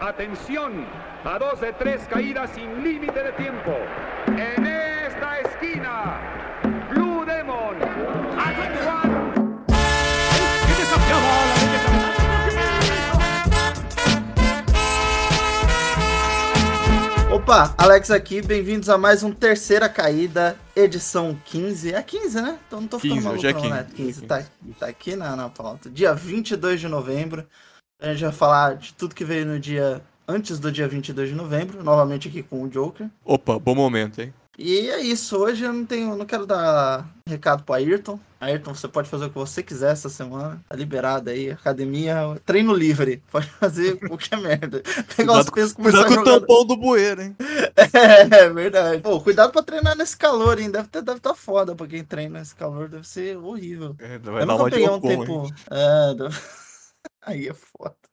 Atención, a dos de tres caídas sin límite de tiempo. En esta esquina, Blue Demon, a 21. que desafiaba a la belleza Opa, Alex aqui, bem-vindos a mais um Terceira Caída, edição 15. É 15, né? Então não tô ficando 15, maluco hoje é não, 15. né? 15, tá, tá aqui na, na pauta. Dia 22 de novembro, a gente vai falar de tudo que veio no dia antes do dia 22 de novembro, novamente aqui com o Joker. Opa, bom momento, hein? E é isso, hoje eu não tenho, não quero dar recado pro Ayrton. Ayrton, você pode fazer o que você quiser essa semana, tá liberado aí, academia, treino livre, pode fazer qualquer merda. Pegar os pesos começar Cuidado a com o jogar... tampão do bueiro, hein? É, verdade. Pô, cuidado pra treinar nesse calor, hein? Deve estar deve tá foda pra quem treina nesse calor, deve ser horrível. É, vai eu dar uma peguei um tempo. hein? É, deve- aí é foda.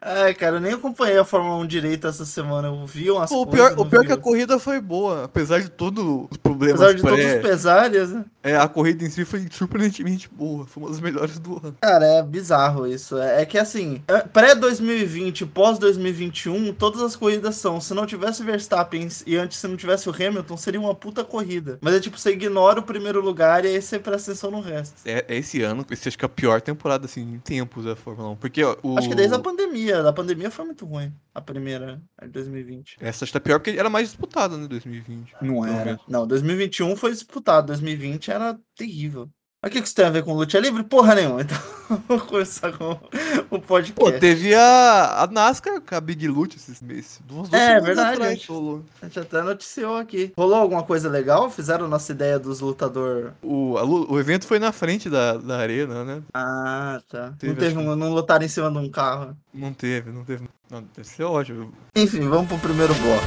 Ai, cara, eu nem acompanhei a Fórmula 1 direito essa semana. Eu vi umas o coisas. pior, o pior é que a corrida foi boa, apesar de todos os problemas Apesar de todos pré- os pesares, né? é, a corrida em si foi surpreendentemente boa, foi uma das melhores do ano. Cara, é bizarro isso. É, é que assim, é- pré-2020, pós-2021, todas as corridas são. Se não tivesse Verstappen e antes se não tivesse o Hamilton, seria uma puta corrida. Mas é tipo, você ignora o primeiro lugar e aí você presta atenção no resto. É, é esse ano, esse acho que é a pior temporada, assim, em tempos da Fórmula 1, porque ó, o... Acho que desde a pandemia. A pandemia foi muito ruim. A primeira, a de 2020. Essa acho que tá pior porque era mais disputada, né, 2020. Não era. Não, 2021 foi disputado. 2020 era terrível. Mas o que que isso tem a ver com luta livre? Porra nenhuma. Então, vamos começar com o podcast. Pô, teve a, a NASCAR com a Big Loot esses meses. Duas, duas É, verdade, atrás, gente. rolou. A gente até noticiou aqui. Rolou alguma coisa legal? Fizeram nossa ideia dos lutador. O, a o evento foi na frente da, da arena, né? Ah, tá. Teve, não teve acho um, não lutaram em cima de um carro. Não teve, não teve. Não, deve ser ótimo. Enfim, vamos pro primeiro bloco.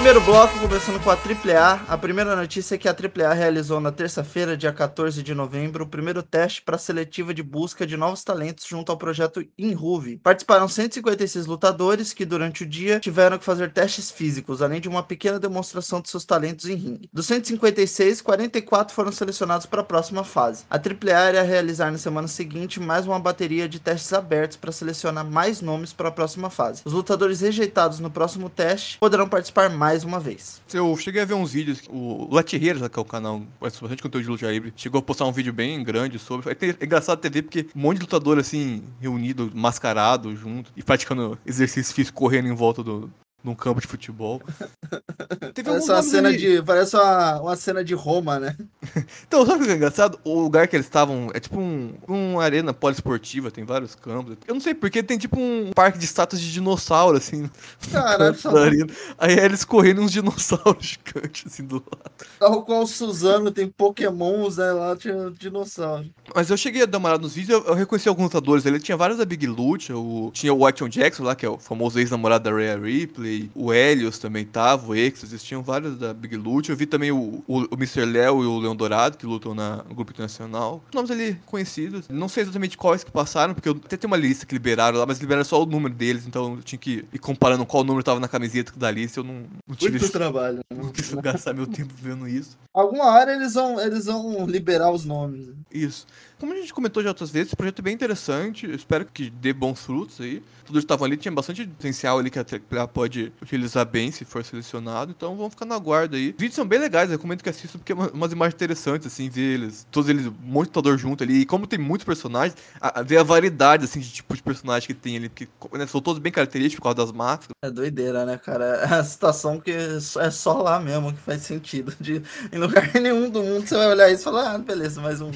Primeiro bloco, começando com a AAA. A primeira notícia é que a AAA realizou na terça-feira, dia 14 de novembro, o primeiro teste para seletiva de busca de novos talentos junto ao projeto Inruve. Participaram 156 lutadores que, durante o dia, tiveram que fazer testes físicos, além de uma pequena demonstração de seus talentos em ringue. Dos 156, 44 foram selecionados para a próxima fase. A AAA irá realizar na semana seguinte mais uma bateria de testes abertos para selecionar mais nomes para a próxima fase. Os lutadores rejeitados no próximo teste poderão participar mais uma vez. Eu cheguei a ver uns vídeos. O Latirreiros, que é o canal, faz bastante conteúdo de luta livre, chegou a postar um vídeo bem grande sobre. É é engraçado até ver porque um monte de lutador assim, reunido, mascarado junto e praticando exercício físico correndo em volta do. Num campo de futebol. Teve Parece uma cena ali- de. Parece uma, uma cena de Roma, né? Então, sabe o que é engraçado? O lugar que eles estavam é tipo um, uma arena poliesportiva, tem vários campos. Eu não sei porque tem tipo um parque de estátuas de dinossauro, assim. Caralho. Aí eles correndo uns dinossauros gigantes, assim, do lado. Tal qual o Suzano tem Pokémons, né? Lá tinha dinossauro. Mas eu cheguei a dar uma olhada nos vídeos, eu, eu reconheci alguns lutadores ali. Tinha vários da Big Lute, o, tinha o Action Jackson lá, que é o famoso ex-namorado da Rhea Ripley. O Helios também tava, o Exodus, tinham vários da Big Lute. Eu vi também o, o, o Mr. Léo e o Leão Dourado, que lutam na, no grupo internacional. Nomes ali conhecidos. Não sei exatamente quais que passaram, porque eu até tem uma lista que liberaram lá, mas liberaram só o número deles, então eu tinha que ir comparando qual número tava na camiseta da lista. Eu não, não tive Muito esse, trabalho. não quis gastar meu tempo vendo isso. Alguma hora eles vão, eles vão liberar os nomes. Isso. Como a gente comentou já outras vezes, esse projeto é bem interessante. Eu espero que dê bons frutos aí. Todos estavam ali tinha bastante potencial ali que a AAA pode utilizar bem se for selecionado. Então vamos ficar na guarda aí. Os vídeos são bem legais, eu recomendo que assistam porque é uma- umas imagens interessantes, assim, ver eles, todos eles, um monte de lutador junto ali. E como tem muitos personagens, a, a- ver a variedade, assim, de tipo de personagem que tem ali. Porque né, são todos bem característicos por causa das máscaras. É doideira, né, cara? É a situação que é só lá mesmo que faz sentido. De, em lugar nenhum do mundo você vai olhar isso e falar, ah, beleza, mais um.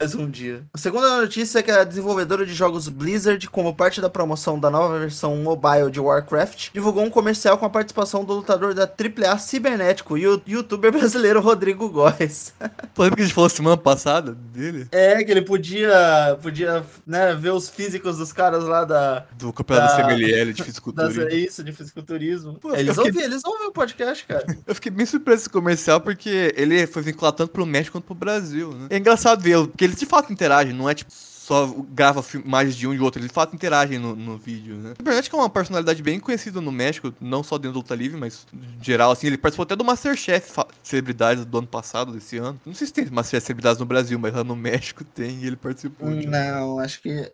Mais um dia. A segunda notícia é que a desenvolvedora de jogos Blizzard, como parte da promoção da nova versão mobile de Warcraft, divulgou um comercial com a participação do lutador da AAA Cibernético e o youtuber brasileiro Rodrigo Góes. Pô, lembra que a gente falou semana passada dele? É, que ele podia, podia né, ver os físicos dos caras lá da, Do campeonato Da- da CMLL de fisiculturismo. é isso, de fisiculturismo. Pô, eles, eu fiquei- ouvem, eles ouvem o podcast, cara. Eu fiquei bem surpreso com esse comercial porque ele foi vinculado tanto pro México quanto pro Brasil, né? É engraçado ver, porque eles de fato interagem, não é tipo só grava imagens de um e outro, eles de fato interagem no, no vídeo, né? Cibernético é uma personalidade bem conhecida no México, não só dentro do Luta Livre, mas em geral, assim, ele participou até do Masterchef Celebridades do ano passado, desse ano. Não sei se tem Masterchef Celebridades no Brasil, mas lá no México tem e ele participou. Não, acho que.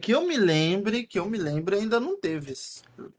Que eu me lembre, que eu me lembre, ainda não teve.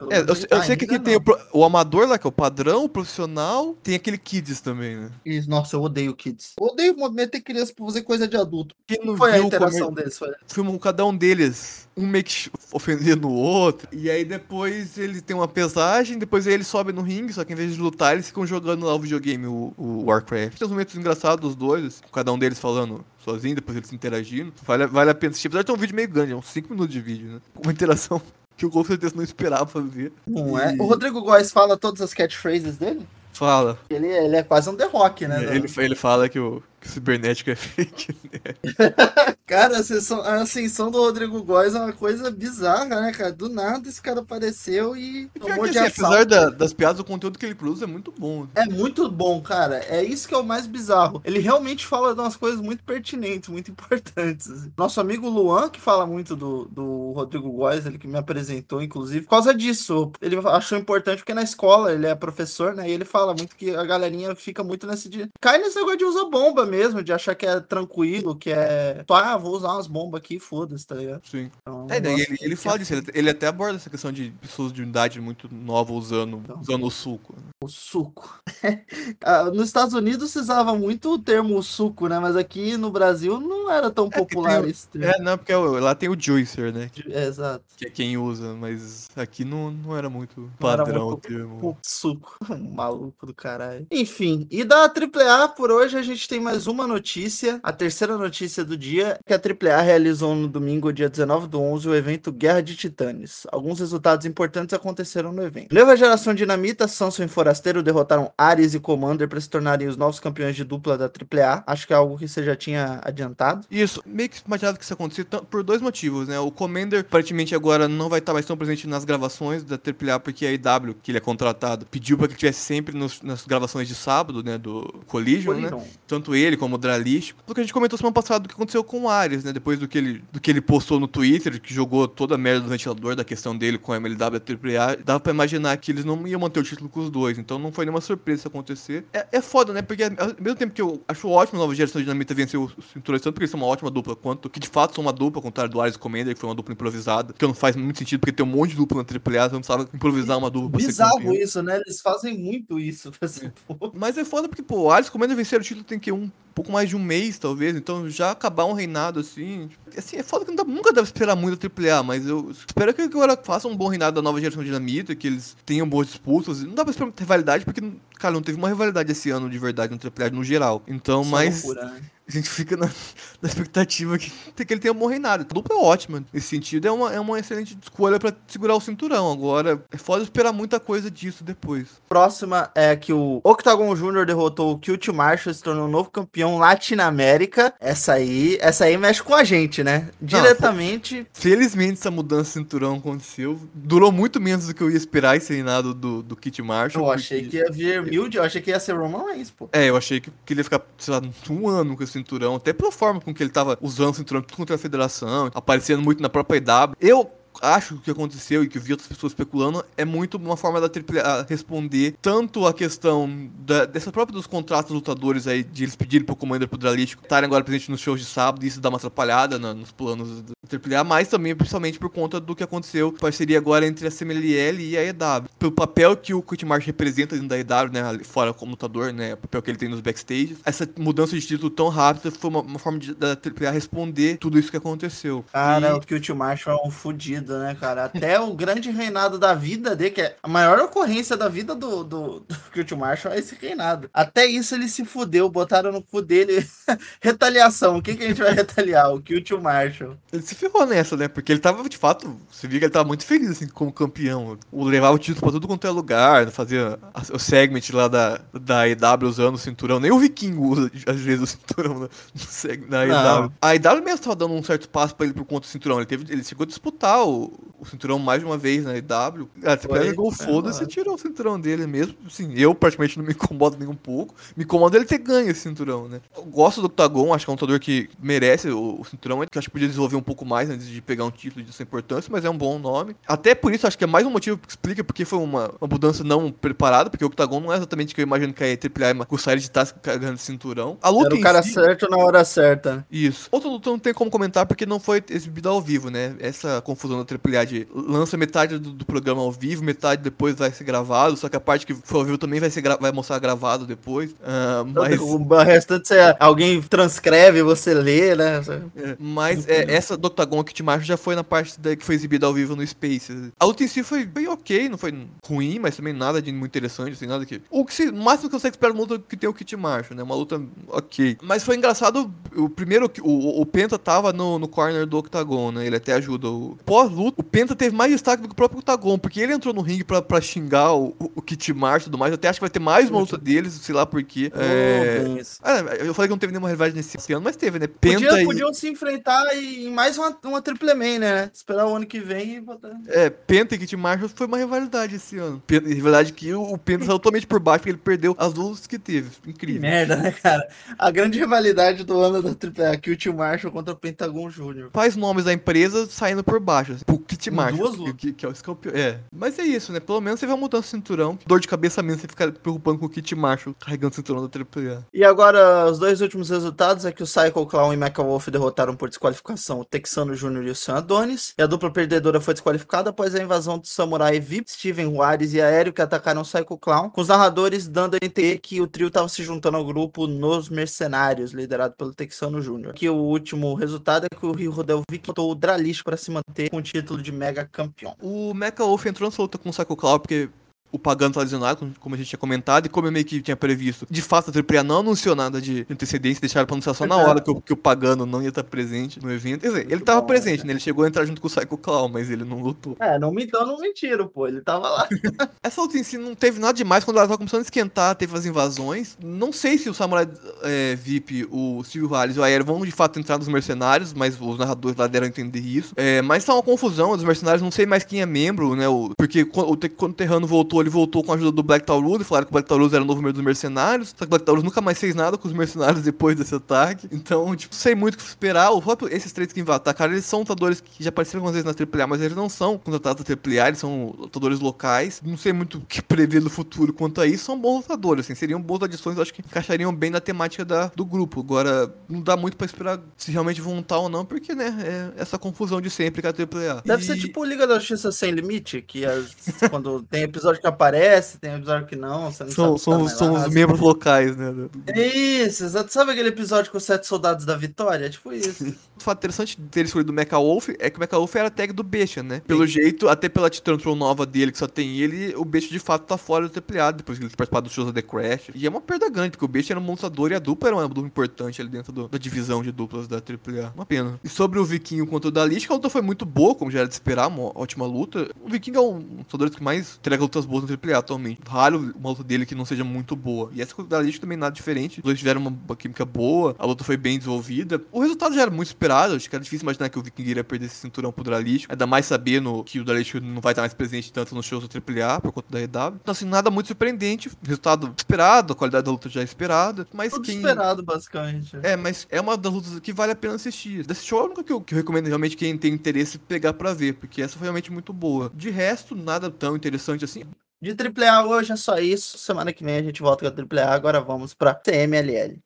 É, eu, eu sei que aqui tem o, o amador lá, que é o padrão, o profissional, tem aquele Kids também, né? E, Nossa, eu odeio kids. Eu odeio meter criança pra fazer coisa de adulto. Quem não Foi a viu o interação deles? Foi... filmam cada um deles, um meio que ofendendo o outro. E aí depois ele tem uma pesagem, depois aí ele sobe no ringue, só que em vez de lutar, eles ficam jogando lá o videogame, o, o Warcraft. Tem uns momentos engraçados dos dois, com cada um deles falando sozinho, depois eles interagindo. Vale, vale a pena assistir. Apesar de ter um vídeo meio grande, é uns 5 minutos de vídeo, né? Uma interação que eu com certeza não esperava ver. Não é? E- O Rodrigo Góes fala todas as catchphrases dele? Fala. Ele, ele é quase um The Rock, né? ele, ele fala que o, que o cibernético é fake. né? Cara, a ascensão, a ascensão do Rodrigo Góes é uma coisa bizarra, né, cara? Do nada esse cara apareceu e E tomou que, de assim, apesar da- das piadas, o conteúdo que ele produz é muito bom. É muito bom, cara. É isso que é o mais bizarro. Ele realmente fala de umas coisas muito pertinentes, muito importantes. assim. Nosso amigo Luan, que fala muito do, do Rodrigo Góes, ele que me apresentou, inclusive, por causa disso. Ele achou importante porque na escola ele é professor, né? E ele fala muito que a galerinha fica muito nesse dia. Cai nesse negócio de usar bomba mesmo, de achar que é tranquilo, que é. Ah, vou usar umas bombas aqui, foda-se, tá ligado? Sim. Então, É, daí ele, ele fala disso, ele, ele até aborda essa questão de pessoas de idade muito nova usando, usando o suco. né? O suco. Ah, Nos Estados Unidos se usava muito o termo suco, né? Mas aqui no Brasil não era tão que popular tem- esse termo. É, não, porque lá tem o juicer, né? Que, É, exato. que é quem usa, mas aqui não, não era muito Não era padrão muito o termo. O suco. Maluco do caralho. Enfim, e da AAA por hoje a gente tem mais uma notícia. A terceira notícia do dia que a AAA realizou no domingo, dia 19 do 11, o evento Guerra de Titanes. Alguns resultados importantes aconteceram no evento. Nova geração Dinamita, Samson e Forasteiro derrotaram Ares e Commander para se tornarem os novos campeões de dupla da AAA. Acho que é algo que você já tinha adiantado. Isso, meio que imaginava que isso acontecia tan- por dois motivos, né? O Commander, aparentemente, agora não vai estar mais tão presente nas gravações da AAA, porque a IW, que ele é contratado, pediu para que estivesse sempre nos- nas gravações de sábado, né? Do Collision, né? Collision. Tanto ele como o Dralish. Pelo que a gente comentou semana passada do que aconteceu com o Ares, né? Depois do que ele, do que ele postou no Twitter, que jogou toda a merda do ventilador da questão dele com a MLW e a AAA, dava pra imaginar que eles não iam manter o título com os dois. Então não foi nenhuma surpresa isso acontecer. É, é foda, né? Porque ao mesmo tempo que eu acho ótimo a nova geração de Dinamita vencer os cinturões, tanto porque eles são uma ótima dupla, quanto que de fato são uma dupla, ao contrário do Ares Commander, que foi uma dupla improvisada, que não faz muito sentido, porque tem um monte de dupla na AAA, você não precisava improvisar uma dupla pra Bizarro isso, né? Eles fazem muito isso. Assim, pô. Mas é foda porque, pô, o Alisson comendo vencer o título tem que um pouco mais de um mês, talvez. Então já acabar um reinado assim. tipo, assim, é foda que não dá- nunca deve esperar muito a AAA, mas eu espero que agora façam um bom reinado da nova geração de Dinamita, que eles tenham boas disputas. Não dá pra esperar muita rivalidade, porque, cara, não teve uma rivalidade esse ano de verdade no AAA no geral. Então, Só mas loucura, né? A gente fica na, na expectativa que, que ele tenha um bom reinado. A dupla é ótima nesse sentido, é uma, é uma excelente escolha pra segurar o cinturão. Agora, é foda esperar muita coisa disso depois. Próxima é que o Octagon Jr. derrotou o Kilt Marshall e se tornou o novo campeão Latino-América. Essa aí, essa aí mexe com a gente, né? Diretamente. Felizmente essa mudança de cinturão aconteceu. Durou muito menos do que eu ia esperar esse reinado do, do Kit Marshall. Eu achei porque- que ia vir Mild, eu achei que ia ser Roman Reigns, pô. É, eu achei que, que ele ia ficar, sei lá, um ano com esse cinturão. Até pela forma com que ele tava usando o cinturão contra a federação, aparecendo muito na própria IW. Eu acho que o que aconteceu e que eu vi outras pessoas especulando é muito uma forma da AAA responder tanto a questão da, dessa própria dos contratos lutadores aí, de eles pedirem pro Commander pro Dralístico estarem agora presentes nos shows de sábado e isso dá uma atrapalhada na- nos planos da AAA, mas também principalmente por conta do que aconteceu, parceria agora entre a CMLL e a EW. Pelo papel que o Quit Marsh representa dentro da EW, né, fora como lutador, né, o papel que ele tem nos backstages, essa mudança de título tão rápida foi uma, uma forma de, da AAA responder tudo isso que aconteceu. Cara, E- o Kilt Marshall é um fudido, né, cara? Até o grande reinado da vida dele, que é a maior ocorrência da vida do, do, do Kilt Marshall, é esse reinado. Até isso ele se fudeu, botaram no cu dele. Retaliação. O que, que a gente vai retaliar? O Kilt Marshall. Ele se ferrou nessa, né? Porque ele tava, de fato, você via que ele tava muito feliz, assim, como campeão. O levava o título pra tudo quanto é lugar, fazia a- o segment lá da, da EW usando o cinturão. Nem o Viking usa, às vezes, o cinturão na, seg- na Não. EW. A EW mesmo tava dando um certo passo pra ele por conta do cinturão. Ele, teve, ele chegou a disputar o, o cinturão mais de uma vez na EW. Ah, você Foi, o foi foda-se e tirou o cinturão dele mesmo. Assim, eu praticamente não me incomodo nem um pouco. Me incomoda ele ter ganho esse cinturão, né? Eu gosto do Octagon, acho que é um lutador que merece o, o cinturão, que eu acho que podia desenvolver um pouco mais antes de pegar um título de sua importância, mas é um bom nome. Até por isso, acho que é mais um motivo que explica porque foi uma, uma mudança não preparada, porque o Octagon não é exatamente o que eu imagino que a AAA gostaria de estar carregando cinturão. A luta Era o cara si- certo na hora certa. né? isso. Outra luta não tem como comentar porque não foi exibida ao vivo, né? Essa confusão da AAA de lança metade do, do programa ao vivo, metade depois vai ser gravado, só que a parte que foi ao vivo também vai, ser vai mostrar gravado depois. Ah, mas O restante, você, alguém transcreve, você lê, né? é, mas é, essa do Octagon Kit Marshall já foi na parte da, que foi exibida ao vivo no Space. A luta em si foi bem ok, não foi ruim, mas também nada de muito interessante, assim, nada que. O que se, o máximo que você espera numa luta que tem o Kit Marshall, né? Uma luta ok. Mas foi engraçado, o primeiro, que- o, o Penta tava no, no corner do Octagon, né? Ele até ajuda. O, pós-luta, o Penta teve mais destaque do que o próprio Octagon, porque ele entrou no ringue pra, pra xingar o, o, Kit Marshall e tudo mais. Eu até acho que vai ter mais uma luta deles, sei lá por quê. É... Ah, eu falei que não teve nenhuma rivalidade nesse ano, mas teve, né? Penta Podia, e... podiam se enfrentar em mais uma, uma Triple Man, né? Esperar o ano que vem e botar. É, Penta e Kit Marshall foi uma rivalidade esse ano. Penta, rivalidade que o, Penta saiu totalmente por baixo, porque ele perdeu as lutas que teve. Que Incrível. merda, né, cara? A grande rivalidade do ano da Triple A, que Tio Marshall contra o Pentagon Jr. Faz nomes da empresa saindo por baixo. Assim, o Kit Marshall. duas que, lutas. que, que é o escalpel. É. Mas é isso, né? Pelo menos você vai mudando o cinturão. Dor de cabeça mesmo você ficar preocupando com o Kit Marshall carregando o cinturão da AAA. E agora, os dois últimos resultados é que o Psycho Clown e Mecha Wolf derrotaram por desqualificação o Texano Jr. e o Sam Adonis. E a dupla perdedora foi desqualificada após a invasão do Samurai VIP, Steven Juarez e Aéreo que atacaram o Psycho Clown, com os narradores dando a entender que o trio estava se juntando ao grupo Nos Mercenários, liderado pelo Texano Jr. Aqui o último resultado é que o Rio Rodelvic botou o Dralish para se manter com o título de mega campeão. O Mecha Wolf entrou nessa luta com o Psycho Clown porque o Pagano tá lesionado, como- a gente tinha comentado, e como eu meio que tinha previsto. De fato, a AAA não anunciou nada de antecedência, deixaram pra anunciar só na hora que o, que o Pagano não ia estar presente no evento. Quer dizer, ele tava bom, presente, né? né? Ele chegou a entrar junto com o Psycho Clown, mas ele não lutou. É, não me então não mentiram, pô, ele tava lá. Essa luta em si não teve nada demais quando ela tava começando a esquentar, teve as invasões. Não sei se o Samurai é, VIP, o Steve Harris e o Aero vão de fato entrar nos mercenários, mas os narradores lá deram a entender isso. É, mas tá uma confusão, os mercenários não sei mais quem é membro, né? O, porque quando o Terrano voltou, ele voltou com a ajuda do Black Taurus, e falaram que o Black Taurus era o novo membro dos mercenários. Só que o Black Taurus nunca mais fez nada com os mercenários depois desse ataque. Então, tipo, sei muito o que esperar. O próprio, esses três que atacaram, eles são lutadores que já apareceram algumas vezes na AAA, mas eles não são contratados da AAA, eles são lutadores locais. Não sei muito o que prever no futuro quanto a isso. São bons lutadores, assim, seriam boas adições, eu acho que encaixariam bem na temática da, do grupo. Agora, não dá muito pra esperar se realmente vão estar ou não, porque, né, é essa confusão de sempre com a AAA. Deve E- ser tipo Liga da Justiça Sem Limite, que as- quando tem episódio que aparece, tem episódio que não, você não São, sabe se tá são, são lá, os membros locais, né? Isso, exato. Sabe aquele episódio com os sete soldados da vitória? É tipo isso. O fato interessante de ter escolhido o Mecha Wolf é que o Mecha Wolf era a tag do Bestia, né? Pelo jeito, até pela Titantron nova dele, que só tem ele, o Bestia de fato tá fora do AAA, depois que ele participar dos shows da The Crash. E é uma perda grande, porque o Bestia era um montador e a dupla era uma dupla importante ali dentro do- da divisão de duplas da AAA. Uma pena. E sobre o Vikinho contra o Dalish, a luta foi muito boa, como já era de esperar, uma ótima luta. O Viking é um dos lutadores que mais entrega lutas boas no AAA atualmente. Raro uma luta dele que não seja muito boa. E essa com o também nada diferente. Os dois tiveram uma, química boa, a luta foi bem desenvolvida. O resultado já era muito esperado, acho que era difícil imaginar que o Viking iria perder esse cinturão pro Dralish. Ainda mais sabendo que o Dralish não vai estar mais presente tanto nos shows do AAA por conta da EW. Então, assim, nada muito surpreendente. Resultado esperado, a qualidade da luta já é esperada. Mas Tudo quem. esperado, basicamente. É, mas é uma das lutas que vale a pena assistir. Desse show é a única que eu, que eu recomendo realmente quem tem interesse pegar pra ver, porque essa foi realmente muito boa. De resto, nada tão interessante assim. De AAA hoje é só isso. Semana que vem a gente volta com a AAA. Agora vamos pra CMLL.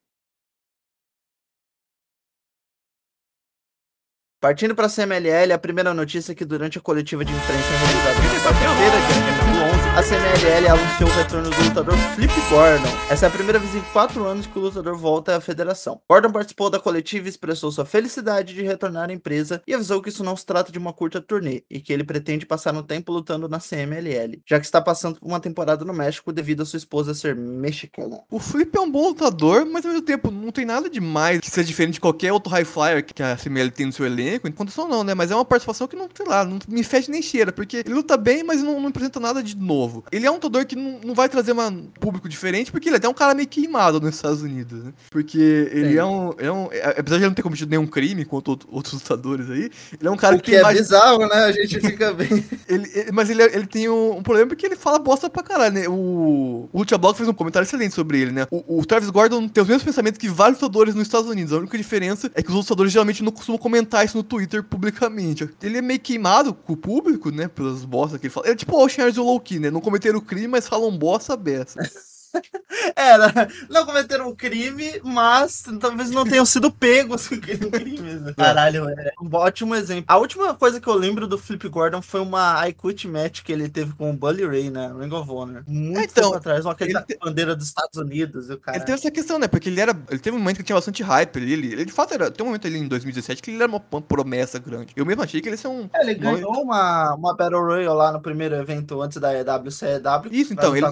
Partindo para a CMLL, a primeira notícia é que durante a coletiva de imprensa realizada na quarta-feira, dia 11, a CMLL anunciou o retorno do lutador Flip Gordon. Essa é a primeira vez em quatro anos que o lutador volta à federação. Gordon participou da coletiva e expressou sua felicidade de retornar à empresa e avisou que isso não se trata de uma curta turnê e que ele pretende passar um tempo lutando na CMLL, já que está passando uma temporada no México devido a sua esposa ser mexicana. O Flip é um bom lutador, mas ao mesmo tempo não tem nada demais que seja diferente de qualquer outro high flyer que a CML tem no seu elenco. em condição não, né? Mas é uma participação que não, sei lá, não me fede nem cheira, porque ele luta bem, mas não, não apresenta nada de novo. Ele é um lutador que não, não vai trazer um público diferente, porque ele é até um cara meio queimado nos Estados Unidos, né? Porque ele Sim. é um, é um. é- Apesar de ele não ter cometido nenhum crime contra out- outros lutadores aí, ele é um cara O que, que é mais. bizarro, né? A gente fica bem. Ele, ele- mas ele, é- ele tem um, um problema porque ele fala bosta pra caralho, né? O, o Lucha Block fez um comentário excelente sobre ele, né? O, o Travis Gordon tem os mesmos pensamentos que vários lutadores nos Estados Unidos. A única diferença é que os lutadores geralmente não costumam comentar isso no Twitter publicamente. Ele é meio queimado com o público, né? Pelas bostas que ele fala. Ele é tipo o Ocean e o Low-Key, né? Não cometeram crime, mas falam bosta beça. Era, não cometeram um crime, mas talvez não tenham sido pegos com crimes. né? Caralho, é um ótimo exemplo. A última coisa que eu lembro do Flip Gordon foi uma I Quit match que ele teve com o Bully Ray, né? Ring of Honor. Muito Então, tempo atrás, uma ele te- bandeira dos Estados Unidos. E o cara... Ele teve essa questão, né? Porque ele era. Ele teve um momento que tinha bastante hype. Ele, ele, ele de fato era. Tem um momento ali em 2017 que ele era uma, promessa grande. Eu mesmo achei que ele ia ser um. É, ele ganhou uma, uma Battle Royale lá no primeiro evento antes da EWCW. Isso, então, ele.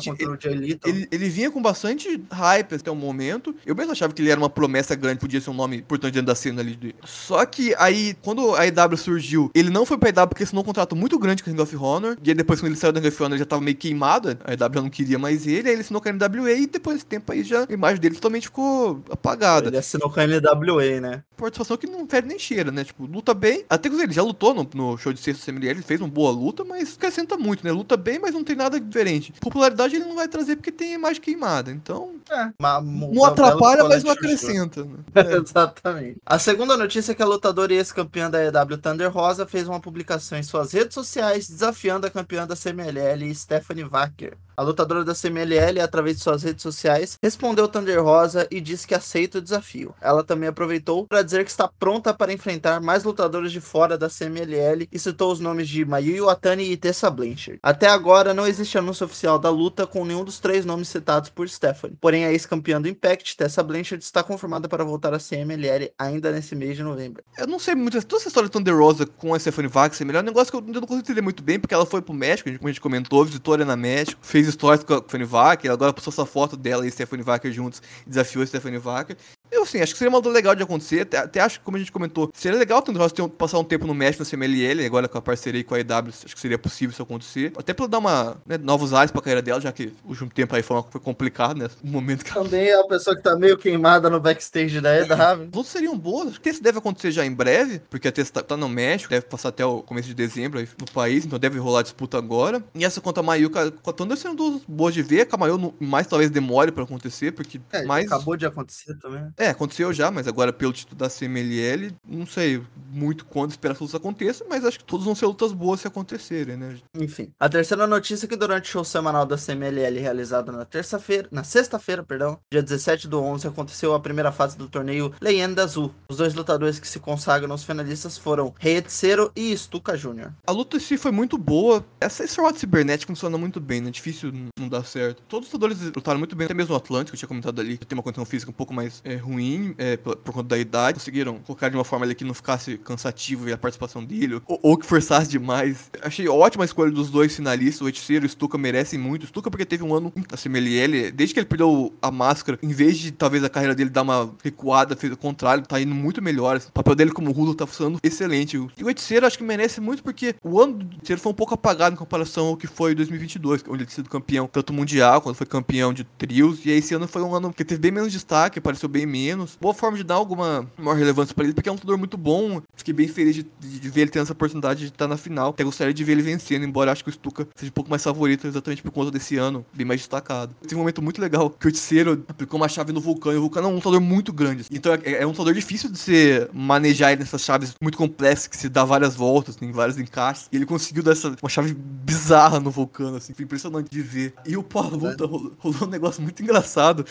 Ele, ele vinha com bastante hype até o momento. Eu mesmo achava que ele era uma promessa grande, podia ser um nome importante dentro da cena ali. Só que aí, quando a EW surgiu, ele não foi pra EW porque assinou um contrato muito grande com a Ring of Honor. E aí depois, quando ele saiu da Ring of Honor, ele já tava meio queimado. A EW já não queria mais ele. Aí ele assinou com a NWA e depois desse tempo aí já a imagem dele totalmente ficou apagada. Ele assinou com a NWA, né? participação que não fede nem cheira, né? Tipo, luta bem. Até que ele já lutou no, no show de sexta CMLL, ele fez uma boa luta, mas acrescenta muito, né? Luta bem, mas não tem nada diferente. Popularidade ele não vai trazer porque tem imagem queimada. Então, É, uma- não atrapalha, mas não acrescenta. né? Exatamente. A segunda notícia é que a lutadora e ex-campeã da EW Thunder Rosa fez uma publicação em suas redes sociais desafiando a campeã da CMLL, Stephanie Wacker. A lutadora da CMLL, através de suas redes sociais, respondeu Thunder Rosa e disse que aceita o desafio. Ela também aproveitou para dizer que está pronta para enfrentar mais lutadores de fora da CMLL e citou os nomes de Mayu Iwatani e Tessa Blanchard. Até agora não existe anúncio oficial da luta com nenhum dos três nomes citados por Stephanie. Porém, a ex-campeã do Impact, Tessa Blanchard, está confirmada para voltar à CMLL ainda nesse mês de novembro. Eu não sei muito. Toda essa história do Thunder Rosa com a Stephanie Vax é melhor. Um negócio que eu não consigo entender muito bem, porque ela foi pro México, como a gente comentou, visitou a Arena México, fez stories com a Stephanie Vacker, agora postou essa foto dela e Stephanie Vacker juntos, desafiou a Stephanie Vacker. Eu, assim, acho que seria uma luta legal de acontecer. Até, até acho que, como a gente comentou, seria legal o ter um- passar um tempo no México na CMLL, agora com a parceria com a EW, acho que seria possível isso acontecer. Até pra dar uma, né, novos ares pra carreira dela, já que o último tempo aí foi, uma- foi complicado, né? O momento que Também é a pessoa que tá meio queimada no backstage da EW. Os outros seriam boas. Acho que isso deve acontecer já em breve, porque a Tessa tá, tá no México, deve passar até o começo de dezembro aí no país, então deve rolar disputa agora. E essa contra a Mayuka, com a Thunder sendo duas boas de ver, a Camayo não- mais talvez demore pra acontecer, porque É, mais... acabou de acontecer também. É, aconteceu já, mas agora pelo título da CMLL, não sei muito quando esperar que isso aconteça, mas acho que todos vão ser lutas boas se acontecerem, né? Enfim, a terceira notícia é que durante o show semanal da CMLL realizado na terça-feira, na sexta-feira, perdão, dia 17 do 11, aconteceu a primeira fase do torneio Leyenda Azul. Os dois lutadores que se consagram os finalistas foram Rei Tsero e Stuka Jr. A luta em si foi muito boa. Essa SWAT cibernética funciona muito bem, né? Difícil não dar certo. Todos os lutadores lutaram muito bem, até mesmo o Atlântico, que eu tinha comentado ali, que tem uma condição física um pouco mais é, ruim, é, por, por conta da idade. Conseguiram colocar de uma forma ali que não ficasse cansativo ver a participação dele, ou, ou que forçasse demais. Achei ótima a escolha dos dois finalistas, o Eiticeiro e o Stuka merecem muito. O Stuka porque teve um ano na CMLL, desde que ele perdeu a máscara, em vez de talvez a carreira dele dar uma recuada, fez o contrário, tá indo muito melhor. O papel dele como Rudo tá funcionando excelente. E o Eiticeiro acho que merece muito porque o ano do Eiticeiro foi um pouco apagado em comparação ao que foi 2022, onde ele tinha sido campeão tanto mundial, quando foi campeão de trios. E aí esse ano foi um ano que teve bem menos destaque, apareceu bem menos. Boa forma de dar alguma maior relevância pra ele, porque é um lutador muito bom. Fiquei bem feliz de, de- ver ele tendo essa oportunidade de estar na final. Até gostaria de ver ele vencendo, embora acho que o Stuka seja um pouco mais favorito, exatamente por conta desse ano, bem mais destacado. Teve um momento muito legal que o Eiticeiro aplicou uma chave no Vulcano, e o Vulcano é um lutador muito grande. Então é, é um lutador difícil de você manejar nessas chaves muito complexas, que se dá várias voltas, tem vários encaixes. E ele conseguiu dar essa, uma chave bizarra no Vulcano, assim, foi impressionante de ver. E o pós-luta rolou, rolou um negócio muito engraçado.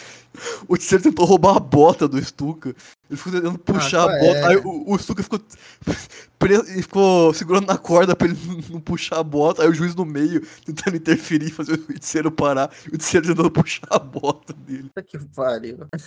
O Eiticeiro tentou roubar a bota do Stuka. Ele ficou tentando puxar qual a é? bota. Aí o, o Stuka ficou preso, e ficou segurando na corda pra ele não- puxar a bota. Aí o juiz no meio, tentando interferir, fazer o Eiticeiro parar. E o Eiticeiro tentando puxar a bota dele. Que pariu.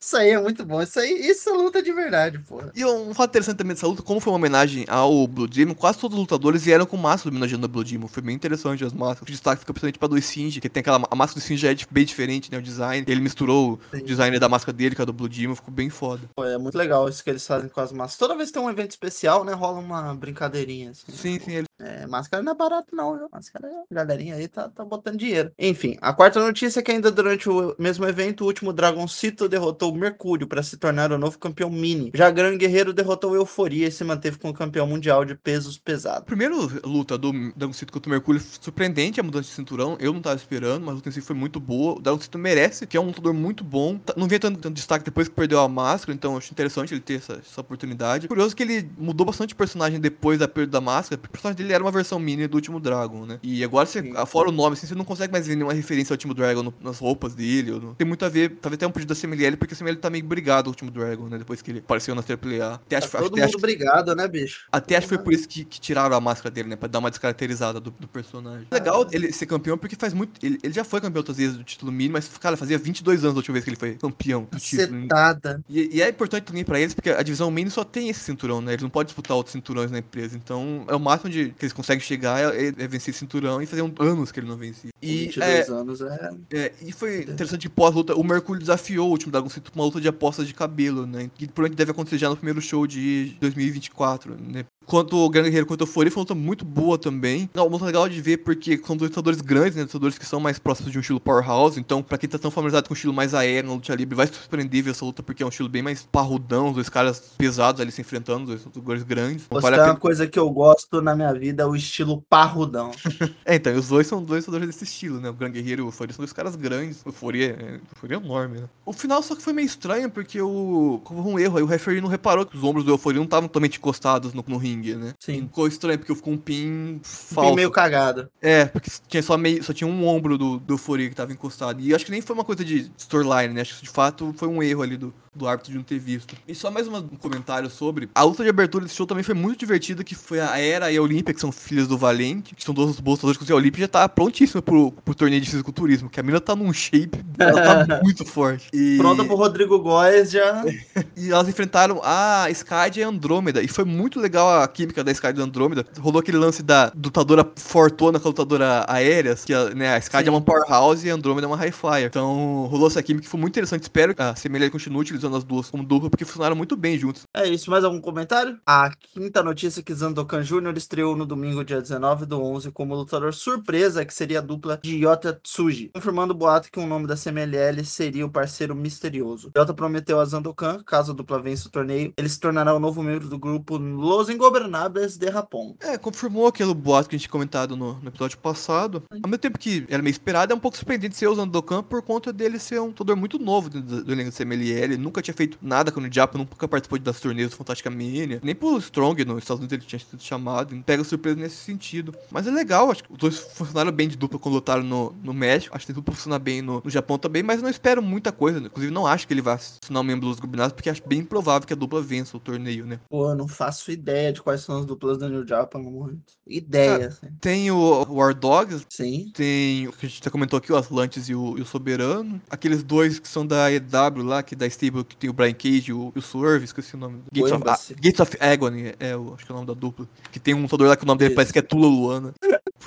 Isso aí é muito bom. Isso aí, isso é luta de verdade, porra. E um fato interessante também dessa luta, como foi uma homenagem ao Blue Demon, quase todos os lutadores vieram com máscara homenageando a Blue Demon. Foi bem interessante as máscaras. O destaque fica principalmente pra do Singe, que tem aquela. A máscara do Singe é bem diferente, né? O design. Ele misturou Sim. o design da máscara dele com a do Blue Demon, ficou bem foda. É muito legal isso que eles fazem com as máscaras. Toda vez que tem um evento especial, né, rola uma brincadeirinha assim. Sim, sim, ele É, máscara não é barato, não, viu? Máscara, a galerinha aí tá, tá botando dinheiro. Enfim, a quarta notícia é que ainda durante o mesmo evento, o último Dragoncito derrotou o Mercúrio para se tornar o novo campeão mini. Já Gran Guerreiro derrotou o Euforia e se manteve como campeão mundial de pesos pesados. Primeira luta do Dragoncito contra o Mercúrio, surpreendente a mudança de cinturão. Eu não tava esperando, mas a luta em si foi muito boa. O Dragoncito merece, que é um lutador muito bom. Tá- Não veio tanto, tanto destaque depois que perdeu a máscara, então acho interessante ele ter essa, essa oportunidade. Curioso que ele mudou bastante de personagem depois da perda da máscara, o personagem dele era uma versão mini do último Dragon, né? E agora, você, Sim. fora o nome, assim, você não consegue mais ver nenhuma referência ao último Dragon no- nas roupas dele. ou no- Tem muito a ver, talvez até um pedido da CMLL, porque a CMLL tá meio brigado ao último Dragon, né? Depois que ele apareceu na AAA. Até acho, Tá acho- todo até mundo acho- obrigado, né, bicho? até acho que foi por isso que, que tiraram a máscara dele, né? Pra dar uma descaracterizada do, do personagem. Legal ele ser campeão, porque faz muito. Ele, ele já foi campeão outras vezes do título mini, mas, cara, fazia 22 anos a última vez que ele foi campeão do título. Cetada. E, e é importante também pra eles, porque a divisão mini só tem esse cinturão, né? Eles não podem disputar outros cinturões na empresa. Então, é o máximo de, que eles conseguem chegar é, é vencer esse cinturão e fazer um, anos que ele não vencia. E, 22 é, anos é. é, e foi interessante que pós-luta, o Mercúrio desafiou o último Dragoncito pra uma luta de apostas de cabelo, né? Que provavelmente deve acontecer já no primeiro show de 2024, né? Quanto o Gran Guerreiro quanto o Euphoria foi uma luta muito boa também. Não, uma luta legal de ver porque são dois lutadores grandes, né? Lutadores que são mais próximos de um estilo powerhouse. Então, pra quem tá tão familiarizado com um estilo mais aéreo na luta livre, vai surpreender ver essa luta porque é um estilo bem mais parrudão, os dois caras pesados ali se enfrentando, os dois lutadores grandes. Então, vale uma coisa que eu gosto na minha vida, é o estilo parrudão. É, então, os dois são dois lutadores desse estilo, né? O Gran Guerreiro e o Euphoria são dois caras grandes. O Euphoria é, o é enorme, né? O final só que foi meio estranho, porque o... houve um erro aí. O referee não reparou que os ombros do Euphoria não estavam totalmente encostados no, no ringue, né? Sim. Ficou estranho, porque ficou um pin falso. meio cagado. É, porque tinha só, meio, só tinha um ombro do, do Euphoria que tava encostado. E acho que nem foi uma coisa de storyline, né? Acho que de fato foi um erro ali do, do árbitro de não ter visto. E só mais um comentário sobre. A luta de abertura desse show também foi muito divertida, que foi a Era e a Olímpia, que são filhas do Valente, que são duas boas lutadores que a Olímpia já tá prontíssima pro, pro torneio de fisiculturismo, que a mina tá num shape, ela tá muito forte. E... Pronta pro Rodrigo Góes já. E elas enfrentaram a Skyd e a Andrômeda. E foi muito legal a química da Skyd e da Andrômeda. Rolou aquele lance da lutadora fortuna com a lutadora aérea. Que a, né, a Skyd é uma powerhouse e a Andrômeda é uma high flyer. Então rolou essa química que foi muito interessante. Espero que a CMLL continue utilizando as duas como dupla, porque funcionaram muito bem juntos. É isso, mais algum comentário? A quinta notícia que Zandokan Jr. estreou no domingo, dia 19 do 11, como lutador surpresa, que seria a dupla de Yota Tsuji, confirmando o boato que o nome da CMLL seria o parceiro misterioso. Yota prometeu a Zandokan, caso a dupla vença o torneio, ele se tornará o novo membro do grupo Los Ingobernables de Japón. É, confirmou aquele boato que a gente comentado no, no episódio passado. Ao mesmo tempo que era meio esperado, é um pouco surpreendente ser o Zandokan por conta dele ser um lutador muito novo do, do elenco do CMLL. Nunca tinha feito nada com o Japa, nunca participou das torneios do Fantástica Mania. Nem pro Strong nos Estados Unidos ele tinha sido chamado. Pega surpresa nesse sentido. Mas é legal, acho que os dois funcionaram bem de dupla quando lutaram no, no México. Acho que tem dupla funcionar bem no, no Japão também, mas não espero muita coisa. Inclusive, não acho que ele vá tornar um membro dos Gobinados, porque acho bem improvável que a dupla vença o torneio, né? Pô, eu não faço ideia de quais são as duplas da New Japan no momento. Ideia, assim. Tem o War Dogs, Sim. Tem o que a gente já comentou aqui, o Atlantis e o, e o Soberano. Aqueles dois que são da EW lá, que da Stable, que tem o Brian Cage e o, e o Swerve, esqueci o nome. Gates of, Embassy. ah, Gates of Agony, é, o, acho que é o nome da dupla. Que tem um lutador lá que o nome dele Isso. parece que é Tula Luana.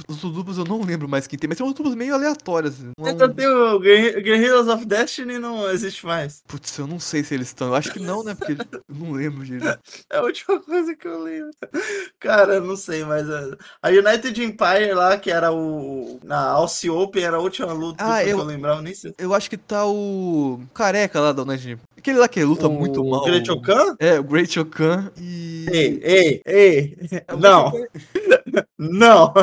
Os duplos eu não lembro mais quem tem, mas são duplas meio aleatórias. Não é Ainda um- tem o Guerri- Guerrillas of Destiny, não existe mais. Putz, eu não sei se eles estão. Eu acho que não, né? Porque eu não lembro direito. É a última coisa que eu lembro. Cara, eu não sei, mas a, a United Empire lá, que era o. Na Alce Open, era a última luta Ah, que eu- eu lembrava, nem sei. Eu acho que tá o. Careca lá da United. Aquele lá que luta muito mal. O Great Okan? É, o Great Okan e. Ei, ei, ei. É o Não, não.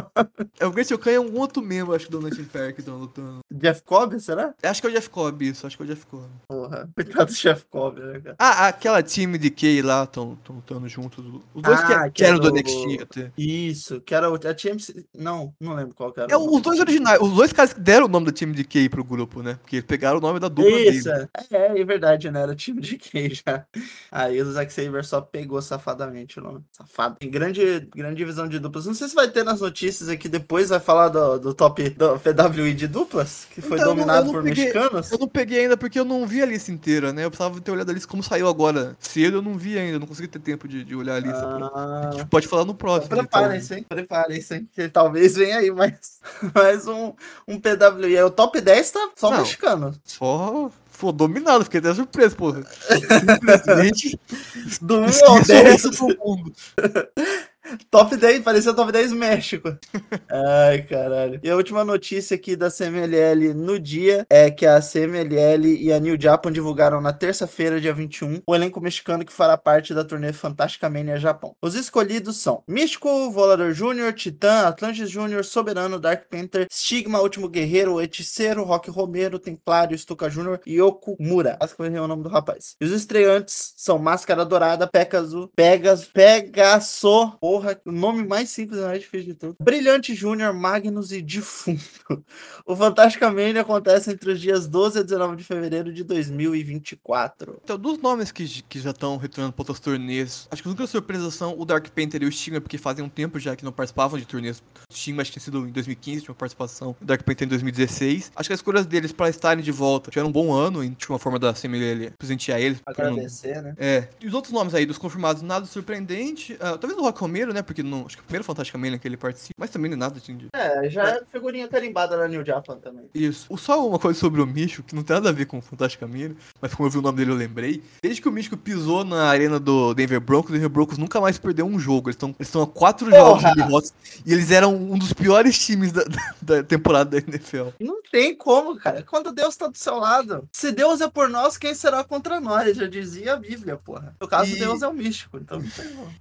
É, o Great Okan é um outro membro, acho que do United Empire que estão lutando. Jeff Cobb, será? Acho que é o Jeff Cobb, isso, acho que é o Jeff Cobb. Porra, coitado do Jeff Cobb, né, cara? Ah, aquela time de Kay lá estão lutando juntos. Os dois que, Ah, que que é eram do NXT até. Isso, que era o. A TMC. Não, não lembro qual era. É, os dois originais, os dois caras que deram o nome do time de Kay pro grupo, né? Porque pegaram o nome da dupla Isso, dele. é, é, é verdade, né? Era time de quem já. Aí o Zack Saber só pegou safadamente o nome. Safado. Tem grande, grande divisão de duplas. Não sei se vai ter nas notícias aqui depois, vai falar do, do top do PWI de duplas, que foi Então, dominado não por peguei- mexicanos. Eu não peguei ainda porque eu não vi a lista inteira, né? Eu precisava ter olhado a lista como saiu agora cedo, eu não vi ainda, não consegui ter tempo de, de olhar a lista. pra- Ah, A gente pode falar no próximo. então. Preparem-se, hein? Preparem-se, hein? Que talvez venha aí mais, mais um, um PWI. Aí O top 10 tá só Não. mexicano. Só Pô, dominado, fiquei até surpreso, porra. Simplesmente Do 1 ao esqueci o 10, resto do mundo. Top 10, parecia top 10 México. Ai, caralho. E a última notícia aqui da CMLL no dia é que a CMLL e a New Japan divulgaram na terça-feira, dia 21, o elenco mexicano que fará parte da turnê Fantástica Mania Japão. Os escolhidos são Místico, Volador Júnior, Titã, Atlantis Júnior, Soberano, Dark Panther, Stigma, Último Guerreiro, Hechicero, Rock Romero, Templário, Stuka Júnior e Okumura. Acho que é o nome do rapaz. E os estreantes são Máscara Dourada, Pegasus, Pegasus, Pegaso, porra, o nome mais simples e mais difícil de tudo. Brilhante Júnior, Magnus e Defunto. O Fantástica Mania acontece entre os dias 12 e 19 de fevereiro de 2024. Então, dos nomes que, que já estão retornando para outros turnês, acho que as únicas surpresas são o Dark Panther e o Stigma, porque fazem um tempo já que não participavam de turnês. O Stigma acho que tinha sido em 2015, tinha uma participação. O Dark Panther em 2016. Acho que as escolhas deles para estarem de volta tiveram um bom ano, e tinha uma forma da CMLL presentear eles. porque não- Agradecer, né? É. E os outros nomes aí, dos confirmados, nada surpreendente. Ah, talvez o Rock Romero, né? Porque não, acho que é o primeiro Fantástica Mania que ele participa. Mas também não é nada de. É, já é figurinha carimbada na New Japan também. Isso. O- Só uma coisa sobre o Místico, que não tem nada a ver com o Fantástica Mania, mas como eu vi o nome dele eu lembrei. Desde que o Místico pisou na arena do Denver Broncos, o Denver Broncos nunca mais perdeu um jogo. Eles estão eles a quatro jogos de derrotas e eles eram um dos piores times da, da- da temporada da NFL. Não tem como, cara. Quando Deus tá do seu lado. Se Deus é por nós, quem será contra nós? Já dizia a Bíblia, porra. No caso, E- Deus é o místico. Então não tem como.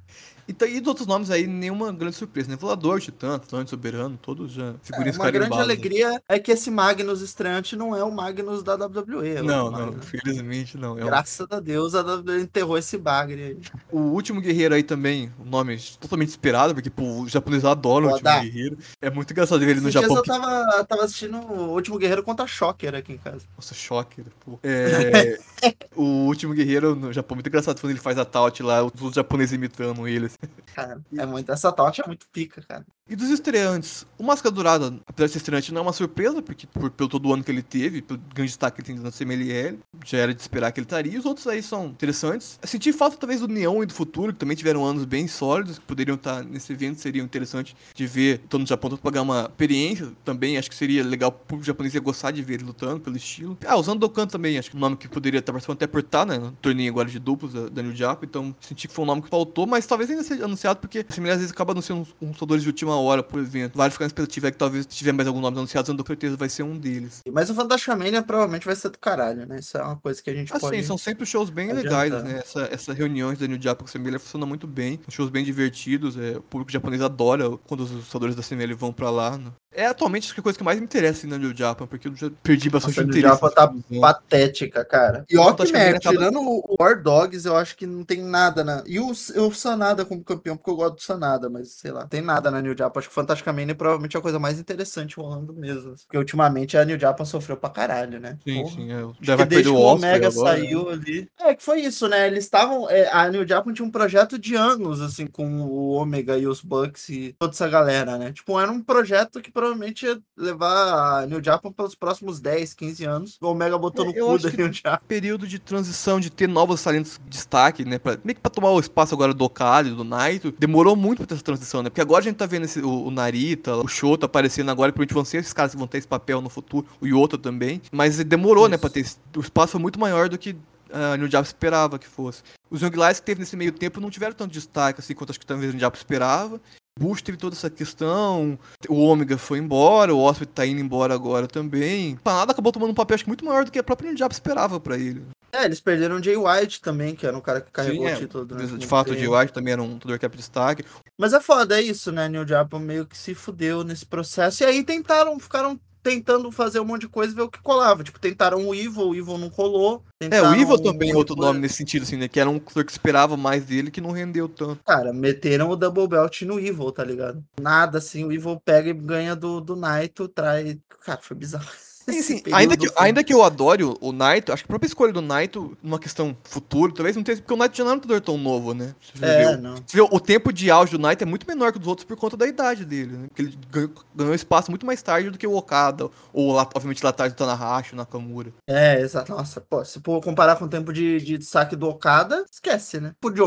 E dos outros nomes aí, nenhuma grande surpresa, né? Volador, Titã, Atlante, Soberano, todos já É, figurinhas uma grande alegria é que esse Magnus estreante não é o Magnus da WWE. é Não, não, Magnus. felizmente não. É um- Graças a Deus a WWE enterrou esse bagre aí. O último guerreiro aí também, o nome totalmente esperado, porque pô, os japoneses adoram o último guerreiro. É muito engraçado ver ele no Japão. eu tava, tava assistindo o Último Guerreiro contra Shocker aqui em casa. Nossa, choque. Pô. É, o último guerreiro no Japão, muito engraçado quando ele faz a taut lá, os japoneses imitando ele. assim. Cara, é muito, essa taut é muito pica, cara. E dos estreantes, o Máscara Dourada, apesar de ser estreante, não é uma surpresa, porque por, pelo todo o ano que ele teve, pelo grande destaque que ele tem na CMLL, já era de esperar que ele estaria. E os outros aí são interessantes. Eu senti falta talvez do Neon e do Futuro, que também tiveram anos bem sólidos, que poderiam estar nesse evento, seriam interessantes de ver, tanto no Japão, tanto pra ganhar uma experiência também. Acho que seria legal pro japonês ia gostar de ver ele lutando pelo estilo. Ah, usando Dokkan também, acho que um nome que poderia estar participando até por estar, né, no torneio agora de duplos da, da New Japan, então senti que foi um nome que faltou, mas talvez ainda seja anunciado, porque a CMLL às vezes acaba anunciando uns lutadores de última hora pro evento. Vale ficar na expectativa é que talvez tiver mais algum nome anunciado, eu com certeza vai ser um deles. Mas o Fantastic Mania provavelmente vai ser do caralho, né? Isso é uma coisa que a gente Assim, pode... são sempre shows bem adiantar. legais, né? Essa, essa reuniões da New Japan com a CML funciona muito bem. Shows bem divertidos. É, o público japonês adora quando os lutadores da CML vão pra lá. né? É atualmente acho que a coisa que mais me interessa na New Japan, porque eu já perdi bastante Nossa, a New interesse. Japan tá patética, cara. E ó que merda, acaba- tirando o War Dogs, eu acho que não tem nada na... E o, o Sanada como campeão, porque eu gosto do Sanada, mas sei lá, tem nada na New Japan. Acho que o Fantastic Mania provavelmente é a coisa mais interessante rolando mesmo. Porque ultimamente a New Japan sofreu pra caralho, né? Sim, Porra. sim. É, já vai desde que o Omega agora, né? saiu ali. É que foi isso, né? Eles estavam. é, a New Japan tinha um projeto de anos, assim, com o Omega e os Bucks e toda essa galera, né? Tipo, era um projeto que provavelmente ia levar a New Japan pelos próximos 10, 15 anos. O Omega botou É, no cu da New Japan. período de transição, de ter novos talentos de destaque, né? Pra, meio que pra tomar o espaço agora do Okada, do Naito. Demorou muito pra ter essa transição, né? Porque agora a gente tá vendo esse- o, o Narita, o Shota aparecendo agora, provavelmente vão ser esses caras que vão ter esse papel no futuro, o Yota também. Mas demorou, né, Isso. pra ter. O espaço foi muito maior do que a New Japan esperava que fosse. Os Young Lions que teve nesse meio tempo não tiveram tanto destaque assim quanto acho que talvez a New Japan esperava. Bush toda essa questão, o Ômega foi embora, o Osprey tá indo embora agora também. Panada acabou tomando um papel acho que muito maior do que a própria New Japan esperava pra ele. É, eles perderam o Jay White também, que era um cara que carregou Sim, é. o título durante De, fato, o. Jay White também era um lutador que era destaque. Mas é foda, é isso, né? New Japan meio que se fudeu nesse processo. E aí tentaram, ficaram tentando fazer um monte de coisa e ver o que colava. Tipo, tentaram o Evil, o Evil não colou. É, o Evil também é outro coisa. nome nesse sentido, assim, né? Que era um que esperava mais dele que não rendeu tanto. Cara, meteram o Double Belt no Evil, tá ligado? Nada assim, o Evil pega e ganha do, do Naito, traz. Cara, foi bizarro. Sim, sim. Ainda, que, ainda que eu adore o, o Naito, acho que a própria escolha do Naito, numa questão futuro, talvez não tenha. Porque o Naito já não é um lutador tão novo, né? Você É, viu? não. Você vê, o tempo de auge do Naito é muito menor que o dos outros por conta da idade dele, né? Porque ele ganhou, ganhou espaço muito mais tarde do que o Okada, ou lá, obviamente lá atrás do Tanahashi, o Nakamura. É, exato. Nossa, pô, se for comparar com o tempo de, de destaque do Okada, esquece, né? De,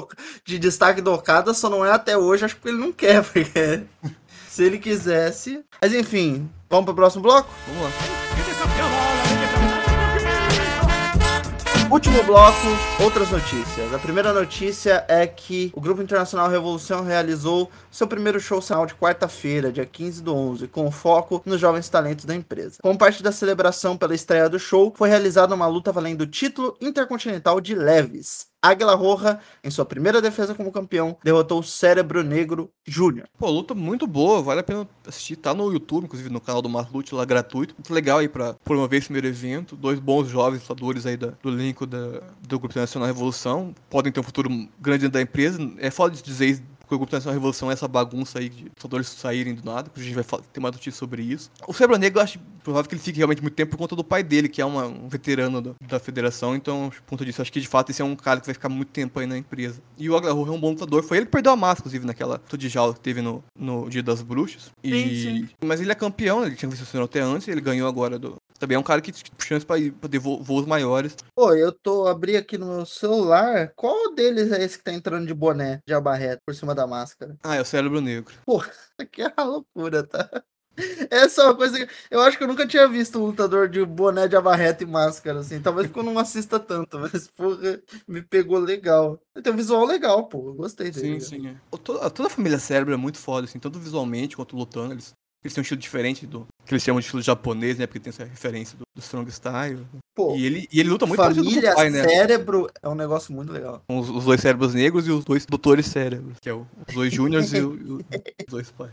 de destaque do Okada só não é até hoje, acho que ele não quer, porque se ele quisesse. Mas enfim, vamos pro próximo bloco? Vamos lá. Último bloco, outras notícias. A primeira notícia é que o Grupo Internacional Revolução realizou seu primeiro show semanal de quarta-feira, dia 15 do 11, com foco nos jovens talentos da empresa. Como parte da celebração pela estreia do show, foi realizada uma luta valendo o título intercontinental de leves. Águila Roja, em sua primeira defesa como campeão, derrotou o Cérebro Negro Júnior. Pô, luta muito boa, vale a pena assistir. Tá no YouTube, inclusive no canal do Marlute lá gratuito. Muito legal aí pra promover esse primeiro evento. Dois bons jovens lutadores aí da- do elenco da, do Grupo Nacional Revolução. Podem ter um futuro grande dentro da empresa. É foda de dizer. Porque o Grupo Nacional Revolução é essa bagunça aí de lutadores saírem do nada, que a gente vai ter uma notícia sobre isso. O Cebra Negro, eu acho provável que ele fique realmente muito tempo por conta do pai dele, que é uma- um veterano do- da federação. Então, por conta disso, acho que de fato esse é um cara que vai ficar muito tempo aí na empresa. E o Agarro é um bom lutador. Foi ele que perdeu a máscara, inclusive, naquela de jaula que teve no, no Dia das Bruxas. E... Sim, sim. Mas ele é campeão, ele tinha vencido até antes, ele ganhou agora do. Também é um cara que tem chance pra ir pra ter vo- voos maiores. Pô, eu tô abri aqui no meu celular. Qual deles é esse que tá entrando de boné, de abarreta, por cima da máscara? Ah, é o cérebro negro. Aqui é uma loucura, tá? Essa é uma coisa que eu acho que eu nunca tinha visto um lutador de boné de abarreta e máscara, assim. Talvez porque eu não assista tanto, mas, porra, me pegou legal. Tem um visual legal, pô. Eu gostei dele. Sim, sim. É. Toda, toda a família cérebro é muito foda, assim, tanto visualmente quanto lutando. Eles, eles têm um estilo diferente do que eles chamam de estilo japonês, né? Porque tem essa referência do, do Strong Style. Pô, E ele, e ele luta muito parecido com família o pai, né? cérebro é um negócio muito legal. Com os, os dois cérebros negros e os dois doutores cérebros. Que é o- os dois júniors e, o- e os dois pais.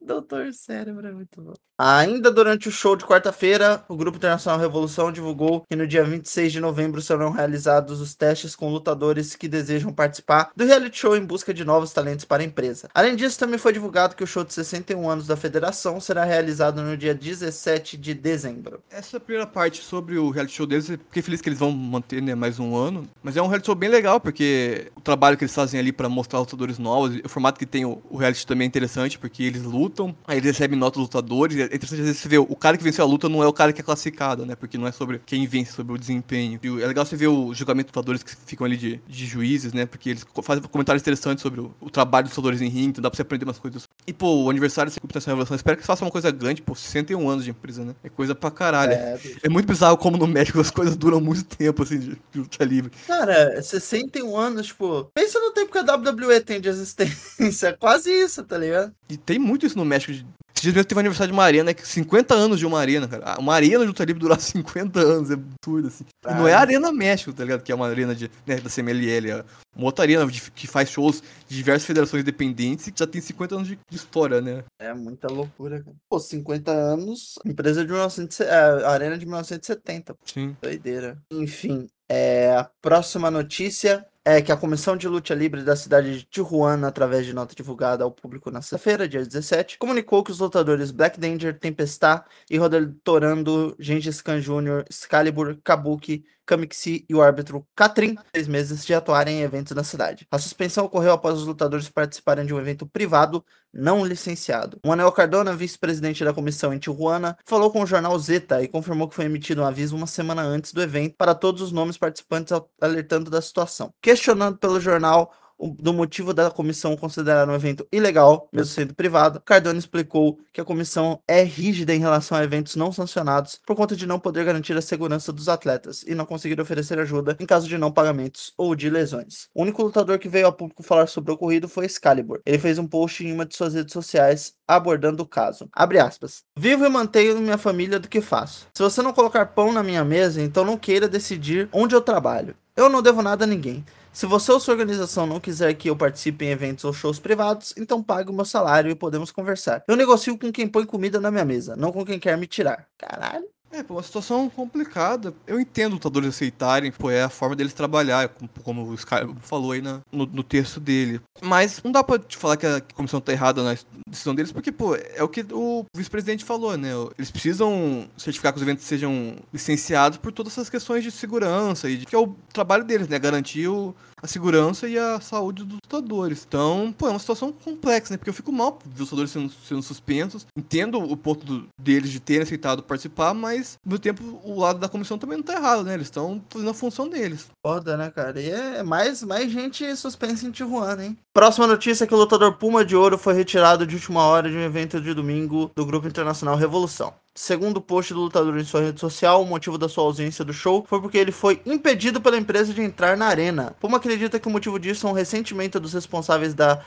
Doutor Cérebro é muito bom. Ainda durante o show de quarta-feira, o Grupo Internacional Revolução divulgou que no dia 26 de novembro serão realizados os testes com lutadores que desejam participar do reality show em busca de novos talentos para a empresa. Além disso, também foi divulgado que o show de 61 anos da federação será realizado no dia 17 de dezembro. Essa primeira parte sobre o reality show deles, fiquei feliz que eles vão manter né, mais um ano. Mas é um reality show bem legal, porque o trabalho que eles fazem ali pra mostrar lutadores novos, o formato que tem o, o reality também é interessante, porque eles lutam, aí eles recebem nota dos lutadores. É interessante às vezes você ver o cara que venceu a luta não é o cara que é classificado, né? Porque não é sobre quem vence, é sobre o desempenho. E é legal você ver o julgamento dos lutadores que ficam ali de, de juízes, né? Porque eles fazem comentários interessantes sobre o, o trabalho dos lutadores em ringue, então dá pra você aprender umas coisas. E, pô, o aniversário Grupo Nacional Revolução, espero que eles façam uma coisa grande, pô, 61 anos de empresa, né? É coisa pra caralho. É. É muito bizarro como no México as coisas duram muito tempo, assim, de, de luta livre. Cara, 61 anos, tipo, pensa no tempo que a WWE tem de existência. Quase isso, tá ligado? E tem muito isso no México. De... Esses dias mesmo teve o aniversário de uma arena, né? que 50 anos de uma arena, cara. Uma arena de luta livre durar 50 anos, é absurdo, assim. E não é a Arena México, tá ligado? Que é uma arena de, né, da CMLL, é uma outra arena de- que faz shows de diversas federações independentes e que já tem 50 anos de, de história, né? É muita loucura, cara. Pô, 50 anos, empresa de 1970, é, arena de 1970. Sim. Doideira. Enfim, é, a próxima notícia é que a Comissão de Luta Livre da cidade de Tijuana, através de nota divulgada ao público na sexta-feira, dia 17, comunicou que os lutadores Black Danger, Tempestá e Torando, Gengis Khan Jr., Excalibur, Kabuki, Kamixi e o árbitro Katrin, seis meses de atuarem em eventos na cidade. A suspensão ocorreu após os lutadores participarem de um evento privado não licenciado. O Anel Cardona, vice-presidente da comissão em Tijuana, falou com o jornal Zeta e confirmou que foi emitido um aviso uma semana antes do evento para todos os nomes participantes, al- alertando da situação. Questionando pelo jornal do motivo da comissão considerar um evento ilegal, mesmo sendo privado, Cardona explicou que a comissão é rígida em relação a eventos não sancionados por conta de não poder garantir a segurança dos atletas e não conseguir oferecer ajuda em caso de não pagamentos ou de lesões. O único lutador que veio a público falar sobre o ocorrido foi Excalibur. Ele fez um post em uma de suas redes sociais abordando o caso. Abre aspas. Vivo e mantenho minha família do que faço. Se você não colocar pão na minha mesa, então não queira decidir onde eu trabalho. Eu não devo nada a ninguém. Se você ou sua organização não quiser que eu participe em eventos ou shows privados, então pague o meu salário e podemos conversar. Eu negocio com quem põe comida na minha mesa, não com quem quer me tirar. Caralho. É, pô, uma situação complicada. Eu entendo lutadores aceitarem, pô, é a forma deles trabalhar, como, como o Sky falou aí na- no, no texto dele. Mas não dá pra te falar que a comissão tá errada na decisão deles, porque, pô, é o que o vice-presidente falou, né? Eles precisam certificar que os eventos sejam licenciados por todas essas questões de segurança e de que é o trabalho deles, né? Garantir o, a segurança e a saúde dos lutadores. Então, pô, é uma situação complexa, né? Porque eu fico mal ver os lutadores sendo, sendo suspensos. Entendo o ponto do- deles de terem aceitado participar, mas, mesmo tempo, o lado da comissão também não tá errado, né? Eles estão fazendo a função deles. Foda, né, cara? E é mais, mais gente suspensa em Tijuana, hein? Próxima notícia é que o lutador Puma de Ouro foi retirado de última hora de um evento de domingo do Grupo Internacional Revolução. Segundo o post do lutador em sua rede social, o motivo da sua ausência do show foi porque ele foi impedido pela empresa de entrar na arena. Puma acredita que o motivo disso é um ressentimento dos responsáveis da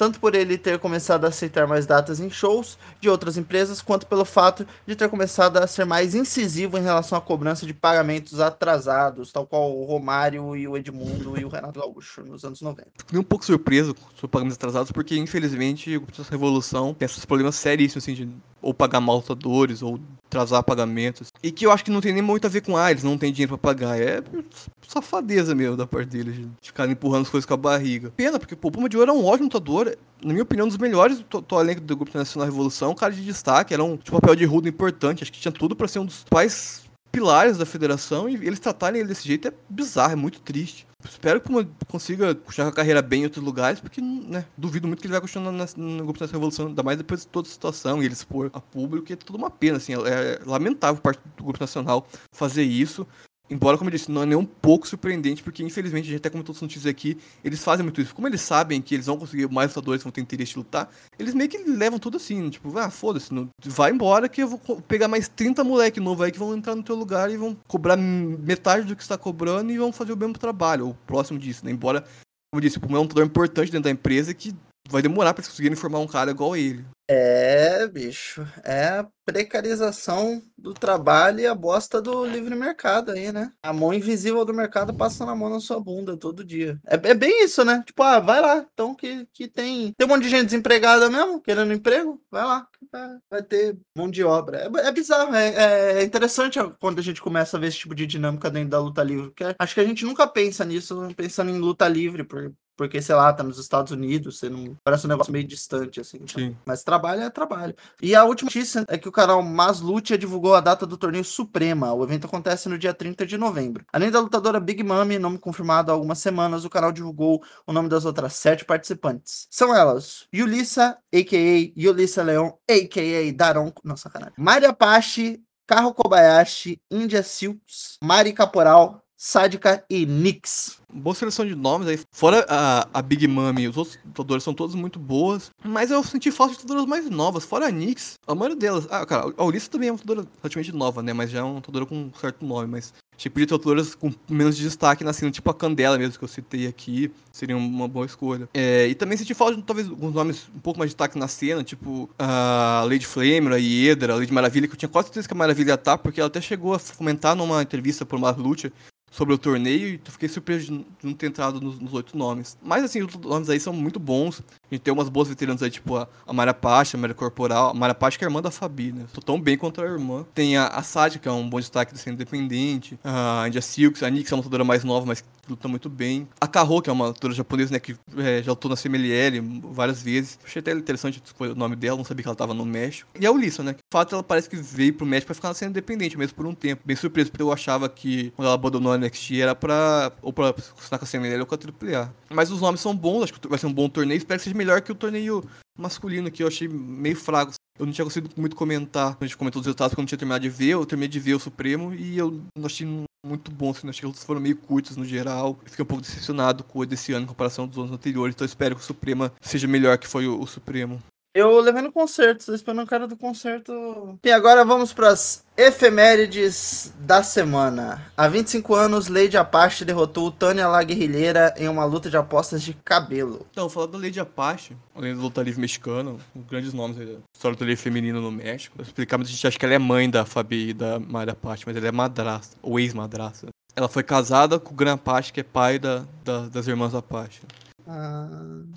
tanto por ele ter começado a aceitar mais datas em shows de outras empresas, quanto pelo fato de ter começado a ser mais incisivo em relação à cobrança de pagamentos atrasados, tal qual o Romário e o Edmundo e o Renato Gaúcho nos anos 90. Fiquei um pouco surpreso com os pagamentos atrasados, porque infelizmente processo Revolução tem esses problemas seríssimos, assim, de ou pagar mal lutadores, ou atrasar pagamentos. E que eu acho que não tem nem muito a ver com, ah, eles não têm dinheiro pra pagar. É safadeza mesmo da parte deles, de ficar empurrando as coisas com a barriga. Pena, porque pô, o Puma de Ouro é um ótimo lutador. Na minha opinião, um dos melhores do, do elenco do Grupo Nacional Revolução. Um cara de destaque, era um tipo, papel de rudo importante. Acho que tinha tudo pra ser um dos pais pilares da federação e eles tratarem ele desse jeito é bizarro, é muito triste. Espero que consiga continuar a carreira bem em outros lugares, porque né, duvido muito que ele vai continuar na, no grupo dessa revolução, ainda mais depois de toda a situação e ele expor a público, é tudo uma pena, assim, é, é lamentável parte do grupo nacional fazer isso. Embora, como eu disse, não é nem um pouco surpreendente, porque infelizmente, a gente até comentou as notícias aqui, eles fazem muito isso. Como eles sabem que eles vão conseguir mais lutadores, vão ter interesse de lutar, eles meio que levam tudo assim, tipo, ah, foda-se, vai embora que eu vou pegar mais 30 moleque novo aí que vão entrar no teu lugar e vão cobrar metade do que está cobrando e vão fazer o mesmo trabalho, ou próximo disso, né? Embora, como eu disse, o é um lutador importante dentro da empresa que vai demorar para eles conseguirem formar um cara igual a ele. É, bicho. É a precarização do trabalho e a bosta do livre mercado aí, né? A mão invisível do mercado passa na mão na sua bunda todo dia. É, é bem isso, né? Tipo, ah, vai lá. Então que, que tem. Tem um monte de gente desempregada mesmo, querendo emprego, vai lá. Vai ter mão de obra. É, é bizarro. É, é, interessante quando a gente começa a ver esse tipo de dinâmica dentro da luta livre. Porque acho que a gente nunca pensa nisso, pensando em luta livre, por, porque, sei lá, tá nos Estados Unidos, você não. Parece um negócio meio distante, assim. Então. Mas trabalho é trabalho. E a última notícia é que o canal Maslutia divulgou a data do torneio Suprema. O evento acontece no dia 30 de novembro. Além da lutadora Big Mami, nome confirmado há algumas semanas, o canal divulgou o nome das outras sete participantes. São elas: Yulissa, a.k.a. Yulissa Leon, a.k.a. Daron. Nossa, caralho. Maria Pache, Carro Kobayashi, India Silks, Mari Caporal, Sádica e Nix. Boa seleção de nomes aí. Fora a, a Big Mami, os outros lutadoras são todas muito boas. Mas eu senti falta de lutadoras mais novas. Fora a Nix, a maioria delas. Ah, cara, a Ulissa também é uma lutadora relativamente nova, né? Mas já é uma lutadora com um certo nome. Mas tipo de lutadoras com menos de destaque na cena, tipo a Candela mesmo, que eu citei aqui. Seria uma boa escolha. É, e também senti falta de talvez alguns nomes um pouco mais de destaque na cena, tipo a Lady Flamer, a Hiedra, a Lady Maravilha, que eu tinha quase certeza que a Maravilha tá, porque ela até chegou a comentar numa entrevista por uma luta sobre o torneio e fiquei surpreso de não ter entrado nos, oito nomes. Mas assim, os nomes aí são muito bons. A gente tem umas boas veteranas aí, tipo a, a Mara Pacha, a Mara Corporal. A Mara Pacha que é a irmã da Fabi, né? Tô tão bem quanto a irmã. Tem a, a Sádia, que é um bom destaque do ser independente. A India Silks, a Nix é uma lutadora mais nova, mas que luta muito bem. A Kaho, que é uma lutadora japonesa, né? Que é, já lutou na CMLL várias vezes. Achei até interessante o nome dela, não sabia que ela tava no México. E a Ulissa, né? De fato, ela parece que veio pro México pra ficar cena independente, mesmo por um tempo. Bem surpreso, porque eu achava que quando ela abandonou a NXT era pra. ou pra funcionar com a CMLL ou com a AAA. Mas os nomes são bons, acho que vai ser um bom torneio. Espero que seja melhor que o torneio masculino, que eu achei meio fraco. Eu não tinha conseguido muito comentar. A gente comentou os resultados porque eu não tinha terminado de ver. Eu terminei de ver o Supremo e eu achei muito bom. Assim, achei que eles foram meio curtos no geral. Fiquei um pouco decepcionado com o desse ano em comparação dos anos anteriores. Então espero que o Suprema seja melhor que foi o, o Supremo. Eu levei no concerto, tô esperando o cara do concerto. E agora vamos para as efemérides da semana. Há 25 anos, Lady Apache derrotou Tânia La Guerrilheira em uma luta de apostas de cabelo. Então, falando da Lady Apache, além do luta livre mexicano, grandes nomes da história do livre feminino no México. Vou explicar, mas a gente acha que ela é mãe da Fabi e da Maria Apache, mas ela é madrasta, ou ex-madrasta. Ela foi casada com o Gran Apache, que é pai da, da das irmãs Apache. Ah.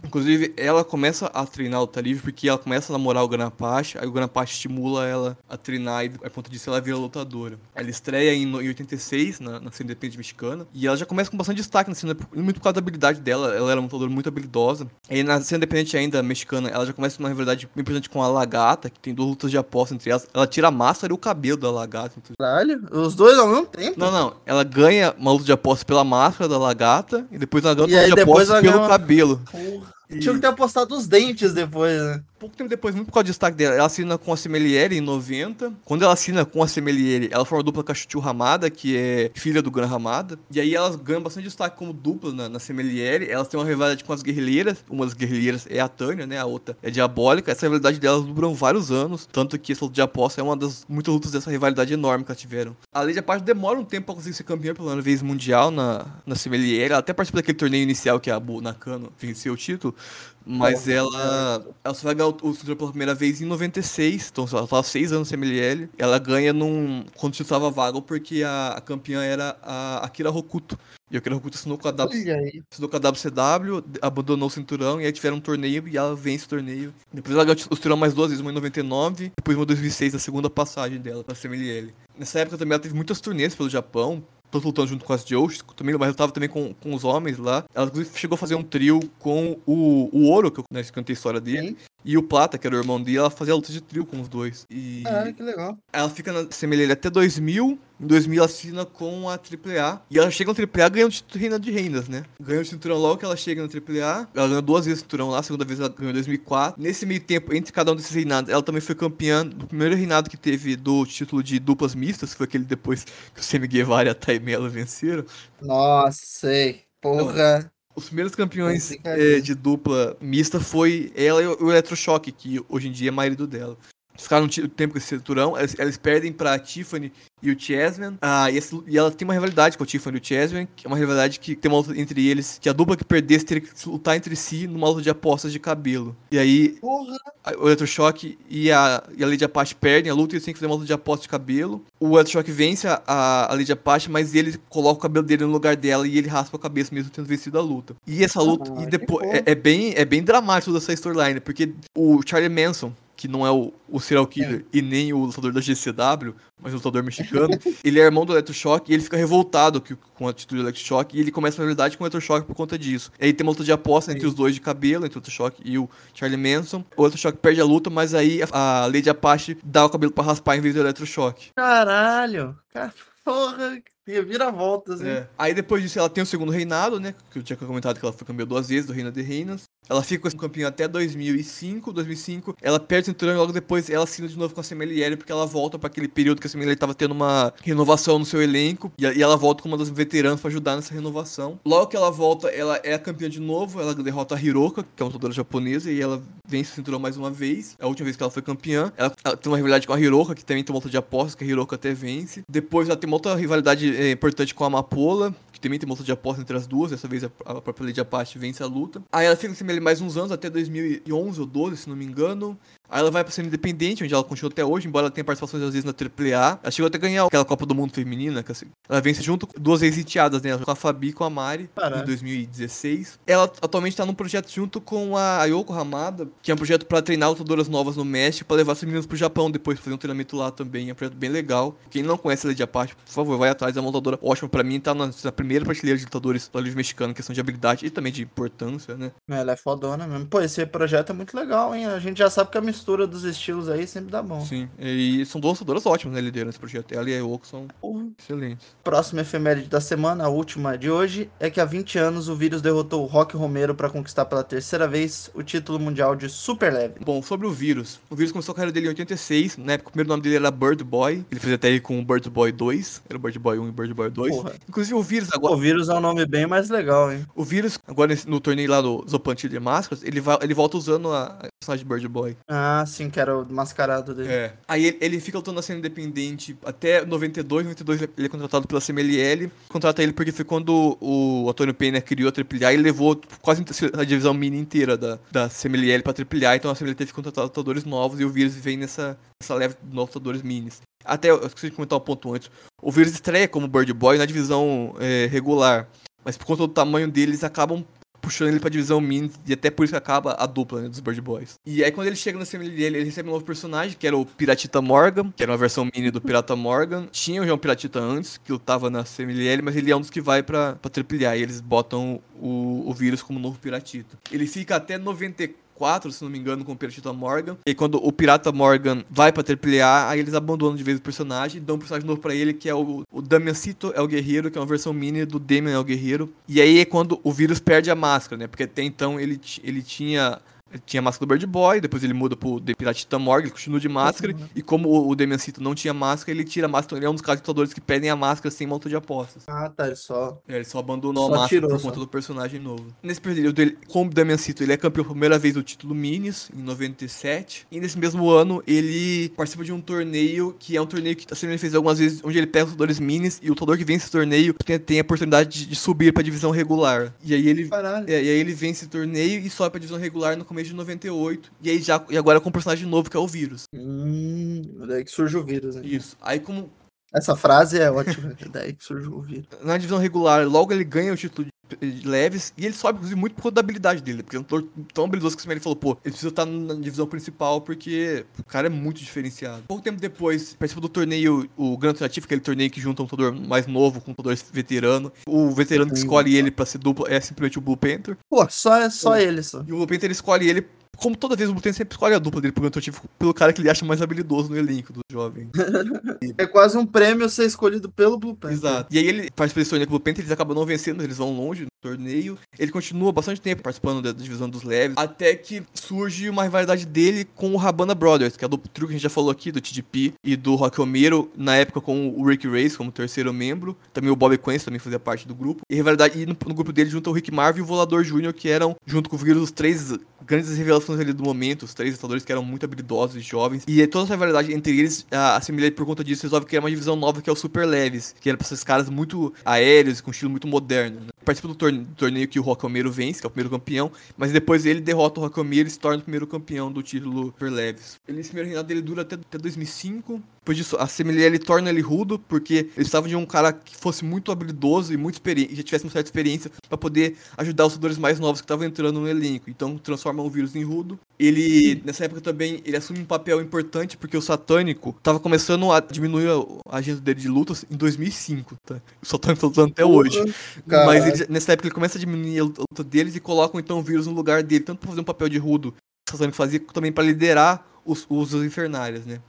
Inclusive, ela começa a treinar o livre porque ela começa a namorar o Granapache, aí o Granapache estimula ela a treinar e a ponto disso ela vira lutadora. Ela estreia em, em 86 na, na cena independente mexicana e ela já começa com bastante destaque na cena, muito por causa da habilidade dela, ela era uma lutadora muito habilidosa. E na cena independente ainda mexicana, ela já começa uma rivalidade bem presente com a Lagata, que tem duas lutas de aposta entre elas. Ela tira a máscara e o cabelo da Lagata. Caralho, os dois ao mesmo tempo? Não, não, ela ganha uma luta de aposta pela máscara da Lagata e depois ela ganha uma luta de aposta pelo cabelo cabelo. Porra. E Tinha que ter apostado os dentes depois, né? pouco tempo depois, muito por causa do destaque dela, ela assina com a Semeliere em 90. Quando ela assina com a Semeliere, ela forma a dupla com a Chuchu Ramada, que é filha do Gran Ramada. E aí elas ganham bastante destaque como dupla na, na Semeliere. Elas têm uma rivalidade com as guerrilheiras. Uma das guerrilheiras é a Tânia, né? A outra é diabólica. Essa rivalidade delas duram vários anos. Tanto que essa luta de aposta é uma das muitas lutas dessa rivalidade enorme que elas tiveram. A Lady Aparte demora um tempo pra conseguir ser campeã pela vez mundial na, na Semeliere. Ela até participa daquele torneio inicial que a Bu Nakano venceu o título. Mas ela, ela só vai ganhar o, o cinturão pela primeira vez em 96, então ela tava seis anos sem MLL. Ela ganha num, quando o título tava vago, porque a, a campeã era a Akira Hokuto. E a Akira Hokuto assinou com a, w, assinou com a WCW, abandonou o cinturão, e aí tiveram um torneio e ela vence o torneio. Depois ela ganhou o cinturão mais duas vezes, uma em 99, depois uma em 2006, a segunda passagem dela pra CMLL. Nessa época também ela teve muitas turnês pelo Japão, tanto lutando junto com as Joes, também, mas lutava também com, com os homens lá. Ela inclusive chegou a fazer um trio com o, o Ouro, que eu né, contei a história dele, Sim. E o Plata, que era o irmão dele, ela fazia luta de trio com os dois. E Ah, que legal. ela fica na CMLL até 2000. Em 2000 ela assina com a AAA. E ela chega no AAA ganhando o título Reina de Reinas, né? Ganha o cinturão logo que ela chega no AAA. Ela ganhou duas vezes o cinturão lá, a segunda vez ela ganhou em 2004. Nesse meio tempo, entre cada um desses reinados, ela também foi campeã do primeiro reinado que teve do título de duplas mistas, que foi aquele depois que o Semi Guevara e a Taimela venceram. Nossa, sei. Porra. Os primeiros campeões É de dupla mista foi ela e o o Eletrochoque, que hoje em dia é marido dela. Ficaram um tempo com esse cinturão, eles, eles perdem pra Tiffany e o Chessman. Ah, e, esse- e ela tem uma rivalidade com a Tiffany e o Chessman, que é uma rivalidade que tem uma luta entre eles, que a dupla que perdesse teria que lutar entre si numa luta de apostas de cabelo. E aí Porra. a- o Eletrochoque e a, e a Lady Apache perdem a luta e eles têm que fazer uma luta de aposta de cabelo. O Eletrochoque vence a, a, a Lady Apache, mas ele coloca o cabelo dele no lugar dela e ele raspa a cabeça mesmo tendo vencido a luta. E essa luta, Ah, e depois, é, é bem, é bem dramático toda essa storyline, porque o Charlie Manson, que não é o, o serial killer e nem o lutador da GCW, mas o lutador mexicano, ele é irmão do Electroshock e ele fica revoltado que- com a atitude do Electroshock e ele começa a realidade com o Electroshock por conta disso. E aí tem uma luta de aposta entre os dois de cabelo, entre o Electroshock e o Charlie Manson. O Electroshock perde a luta, mas aí a, a Lady Apache dá o cabelo pra raspar em vez do Electroshock. Caralho. Cara, porra. Reviravoltas, hein? É. Aí depois disso ela tem o segundo reinado, né? Que eu tinha comentado que ela foi campeã duas vezes do Reino de Reinas. Ela fica com esse campeão até 2005. 2005, ela perde o cinturão e logo depois ela assina de novo com a Semeliere porque ela volta pra aquele período que a Semeliere tava tendo uma renovação no seu elenco. E, ela volta como uma das veteranas pra ajudar nessa renovação. Logo que ela volta, ela é campeã de novo. Ela derrota a Hiroka, que é uma lutadora japonesa, e ela vence o cinturão mais uma vez. É a última vez que ela foi campeã. Ela, ela tem uma rivalidade com a Hiroka, que também tem uma luta de apostas, que a Hiroka até vence. Depois ela tem uma outra rivalidade eh, importante com a Amapola, também tem uma luta de aposta entre as duas. Dessa vez a, própria Lady Apache vence a luta. Aí ela fica com ele mais uns anos, até 2011 ou 12, se não me engano. Aí ela vai pra ser independente, onde ela continua até hoje, embora ela tenha participações às vezes na AAA. Ela chegou até a ganhar aquela Copa do Mundo Feminina, que assim, ela vence junto com duas ex-enteadas, né? Com a Fabi e com a Mari, Caralho. em 2016. Ela atualmente tá num projeto junto com a Ayoko Hamada, que é um projeto pra treinar lutadoras novas no México, pra levar as meninas pro Japão depois, fazer um treinamento lá também. É um projeto bem legal. Quem não conhece a Lady Apache, por favor, vai atrás. É uma lutadora ótima pra mim, tá na, na primeira prateleira de lutadores do livro mexicano, questão de habilidade e também de importância, né? Ela é fodona mesmo. Pô, esse projeto é muito legal, hein? A gente já sabe que a mistura dos estilos aí sempre dá bom. Sim, e são duas lutadoras ótimas, né, liderando esse projeto. Ela e a Yoko são Porra. excelentes. Próxima efeméride da semana, a última de hoje, é que há 20 anos o vírus derrotou o Rock Romero para conquistar pela terceira vez o título mundial de super leve. Bom, sobre o vírus. O vírus começou a carreira dele em 86. Na época, o primeiro nome dele era Bird Boy. Ele fez até aí com o Bird Boy 2. Era o Bird Boy 1 e o Bird Boy 2. Porra. Inclusive, o vírus O agora. vírus é um nome bem mais legal, hein? O vírus, agora no torneio lá do Zopantil de Máscaras, ele, vai, ele volta usando a, a personagem de Bird Boy. Ah, sim, que era o mascarado dele. É. Aí ele, ele fica lutando na cena independente até 92. 92 ele é contratado pela CMLL. Contrata ele porque foi quando o Antônio Pena criou a AAA e levou quase a divisão mini inteira da, da CMLL pra AAA. Então a CMLL teve que contratar lutadores novos e o vírus vem nessa, nessa leve de novos lutadores minis. Até, eu esqueci de comentar um ponto antes. O vírus estreia como Bird Boy na divisão é, regular. Mas por conta do tamanho dele, eles acabam puxando ele pra divisão mini e até por isso acaba a dupla né, dos Bird Boys. E aí quando ele chega na CMLL, ele recebe um novo personagem, que era o Piratita Morgan, que era uma versão mini do Pirata Morgan. Tinha já um Piratita antes, que lutava na CMLL, mas ele é um dos que vai pra, pra AAA e eles botam o, o vírus como novo Piratita. Ele fica até 4, se não me engano, com o Pirata Morgan. E quando o Pirata Morgan vai pra AAA, aí eles abandonam de vez o personagem, dão um personagem novo pra ele, que é o, o Damiancito é o Guerreiro, que é uma versão mini do Damian é o Guerreiro. E aí é quando o vírus perde a máscara, né? Porque até então ele, ele tinha tinha a máscara do Bird Boy, depois ele muda pro The Pirate Titan Morgan, ele continua de máscara, e como o, o Damian Cito não tinha máscara, ele tira a máscara, ele é um dos lutadores que pedem a máscara sem monta de apostas. Ah, tá, ele só. É, ele só abandonou Só a máscara tirou, por só. conta do personagem novo. Nesse período, ele, como o Damian Cito, ele é campeão pela primeira vez do título Minis, em 97. E nesse mesmo ano, ele participa de um torneio, que é um torneio que assim, ele fez algumas vezes, onde ele pega os lutadores Minis, e o lutador que vence esse torneio tem, tem a oportunidade de, de subir pra divisão regular. E aí ele é, e aí ele vence o torneio e sobe pra divisão regular no começo de 98. E aí já e agora com um personagem novo que é o vírus. Hum, daí que surge o vírus, né? Isso. Aí como Essa frase é ótima. daí que surge o vírus. na divisão regular, logo ele ganha o título leves e ele sobe inclusive muito por conta da habilidade dele, porque é um lutador tão habilidoso que o ele falou, pô, ele precisa estar na divisão principal porque o cara é muito diferenciado. Pouco tempo depois, participa do torneio, o Grand Alternativo, aquele torneio que junta um lutador mais novo com um lutador veterano. O veterano que escolhe ele pra ser dupla é simplesmente o Blue Panther. Pô, só é só ele só. E o Blue Panther ele escolhe ele, como toda vez o Blue Panther sempre escolhe a dupla dele pro Alternativo, pelo cara que ele acha mais habilidoso no elenco dos jovens. É quase um prêmio ser escolhido pelo Blue Panther. Exato. E aí ele desse torneio com o Blue Panther, eles acabam não vencendo, eles vão longe no torneio. Ele continua bastante tempo participando da divisão dos leves, até que surge uma rivalidade dele com o Rabana Brothers, que é do trio que a gente já falou aqui, do TDP e do Rock Romero, na época com o Rick Race como terceiro membro. Também o Bobby Quince também fazia parte do grupo. E rivalidade e no, no grupo dele junto o Rick Marvel e o Volador Jr., que eram, junto com o Vírus, os três grandes revelações ali do momento, os três lutadores que eram muito habilidosos e jovens. E toda essa rivalidade entre eles, a Assembleia, por conta disso, resolve criar uma divisão nova que é o Super Leves, que era pra esses caras muito aéreos, com estilo muito moderno. Né? Participa do, torne- do torneio que o Rock Romero vence, que é o primeiro campeão, mas depois ele derrota o Rock Romero e se torna o primeiro campeão do título Super Leves. Ele, esse primeiro reinado dele dura até, até 2005. Depois disso, a ele torna ele rudo, porque eles precisavam de um cara que fosse muito habilidoso e muito experiente, já tivesse uma certa experiência pra poder ajudar os lutadores mais novos que estavam entrando no elenco. Então transforma o vírus em rudo. Ele, nessa época também, ele assume um papel importante porque o Satânico tava começando a diminuir a, agenda dele de lutas em 2005, tá? O Satânico tá lutando até hoje. Caralho. Mas ele já- nessa época ele começa a diminuir a luta deles e colocam então o vírus no lugar dele, tanto pra fazer um papel de rudo que fazia, também pra liderar os, os Infernários, né?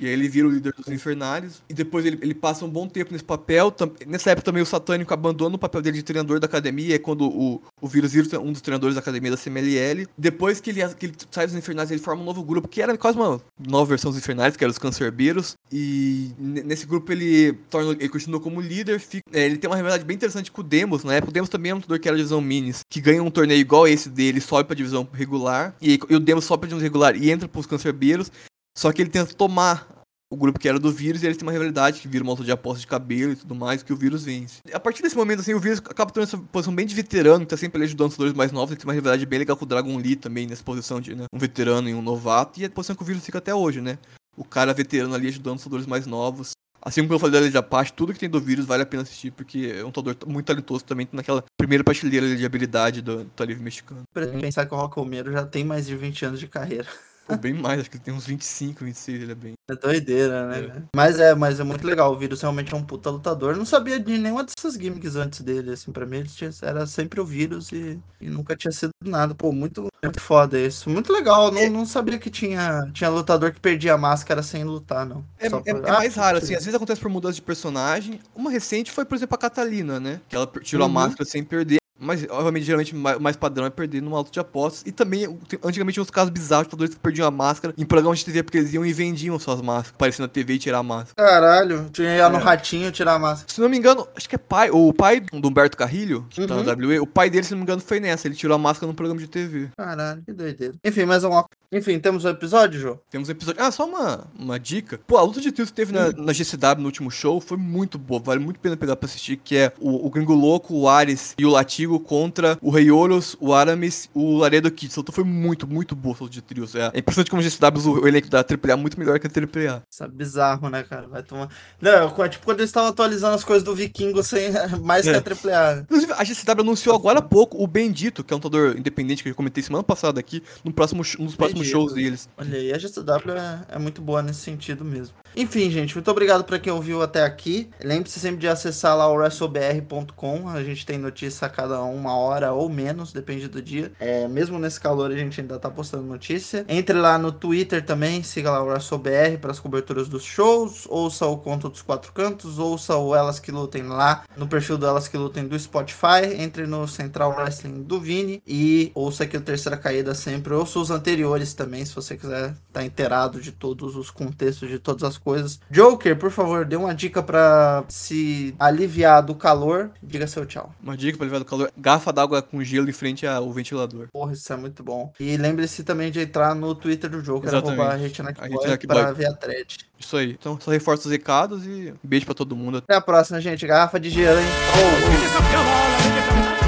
E aí ele vira o líder dos Infernários. E depois ele, ele passa um bom tempo nesse papel. Nessa época também o Satânico abandona o papel dele de treinador da academia. É quando o, o Vírus vira um dos treinadores da academia da CMLL. Depois que ele, que ele sai dos Infernários, ele forma um novo grupo, que era quase uma nova versão dos Infernários, que era os Cancerbeiros. E ne- nesse grupo ele, torna, ele continua como líder. fica- é, ele tem uma rivalidade bem interessante com o Demos. Na época o Demos também é um lutador que era da divisão Minis, que ganha um torneio igual esse dele, sobe pra divisão regular. E, e o Demos sobe pra divisão regular e entra pros Cancerbeiros. Só que ele tenta tomar o grupo que era do vírus e eles têm uma rivalidade que vira uma luta de aposta de cabelo e tudo mais, que o vírus vence. A partir desse momento, assim, o vírus acaba tendo essa posição bem de veterano, tá sempre ali ajudando os lutadores mais novos, ele tem uma rivalidade bem legal com o Dragon Lee também, nessa posição de né, um veterano e um novato, e é a posição que o vírus fica até hoje, né? O cara veterano ali ajudando os lutadores mais novos. Assim como eu falei da Lei de Apache, tudo que tem do vírus vale a pena assistir, porque é um lutador muito talentoso também, naquela primeira prateleira de habilidade do, do Talívio mexicano. Pra pensar que o Rock Romero já tem mais de 20 anos de carreira. Pô, bem mais, acho que ele tem uns 25, 26, ele é bem. É doideira, né? É. Mas é, mas é muito legal. O vírus realmente é um puta lutador. Eu não sabia de nenhuma dessas gimmicks antes dele, assim, pra mim ele tinha- era sempre o vírus e, e nunca tinha sido nada. Pô, muito, muito foda isso. Muito legal. Não, não sabia que tinha, tinha lutador que perdia a máscara sem lutar, não. É, é- é Ah, mais raro, assim, às vezes acontece por mudança de personagem. Uma recente foi, por exemplo, a Catalina, né? Que ela tirou Uhum. a máscara sem perder. Mas, obviamente, geralmente, ma- mais padrão é perder numa auto de apostas. E também, antigamente, tinha uns casos bizarros de lutadores que perdiam a máscara em programas de TV, porque eles iam e vendiam suas máscaras, aparecendo na TV e tirar a máscara. Caralho, tinha ia no É. ratinho tirar a máscara. Se não me engano, acho que é pai, o pai do Humberto Carrilho, que tá Uhum. na WWE, o pai dele, se não me engano, foi nessa. Ele tirou a máscara num programa de TV. Caralho, que doideira. Enfim, mais alguma Enfim, temos o episódio, Jô? Temos um episódio. Ah, só uma, uma dica. Pô, a luta de trios que teve na, na GCW no último show foi muito boa. Vale muito a pena pegar pra assistir. Que é o, o Gringo Louco, o Ares e o Latigo contra o Rei Horus, o Aramis o Laredo Kid. Essa luta foi muito, muito boa, essa luta de trios. É, é impressionante como a GCW, o elenco da AAA é muito melhor que a AAA. Isso é bizarro, né, cara? Vai tomar. Não, é tipo quando eles estavam atualizando as coisas do Vikingo sem mais É. que a AAA. né? Inclusive, a GCW anunciou agora há pouco o Bendito, que é um lutador independente que eu comentei semana passada aqui, no próximo, nos próximos os shows deles. Olha aí, a GCW é, é muito boa nesse sentido mesmo. Enfim, gente, muito obrigado para quem ouviu até aqui. Lembre-se sempre de acessar lá o wrestlebr.com. A gente tem notícia a cada uma hora ou menos, depende do dia. É, mesmo nesse calor, a gente ainda tá postando notícia. Entre lá no Twitter também, siga lá o WrestleBR para as coberturas dos shows. Ouça o Conto dos Quatro Cantos, ouça o Elas Que Lutem lá no perfil do Elas Que Lutem do Spotify. Entre no Central Wrestling do Vini e ouça aqui o Terceira Caída sempre. Ouça os anteriores também, se você quiser estar tá inteirado de todos os contextos, de todas as coisas. Joker, por favor, dê uma dica para se aliviar do calor. Diga seu tchau. Uma dica pra aliviar do calor: garrafa d'água com gelo em frente ao ventilador. Porra, isso é muito bom. E lembre-se também de entrar no Twitter do Joker, Exatamente. arroba Retinac A Boy, Retinac pra ver a thread. Isso aí. Então, só reforça os recados e beijo pra todo mundo. Até a próxima, gente. Garrafa de gelo, hein? Que desafiava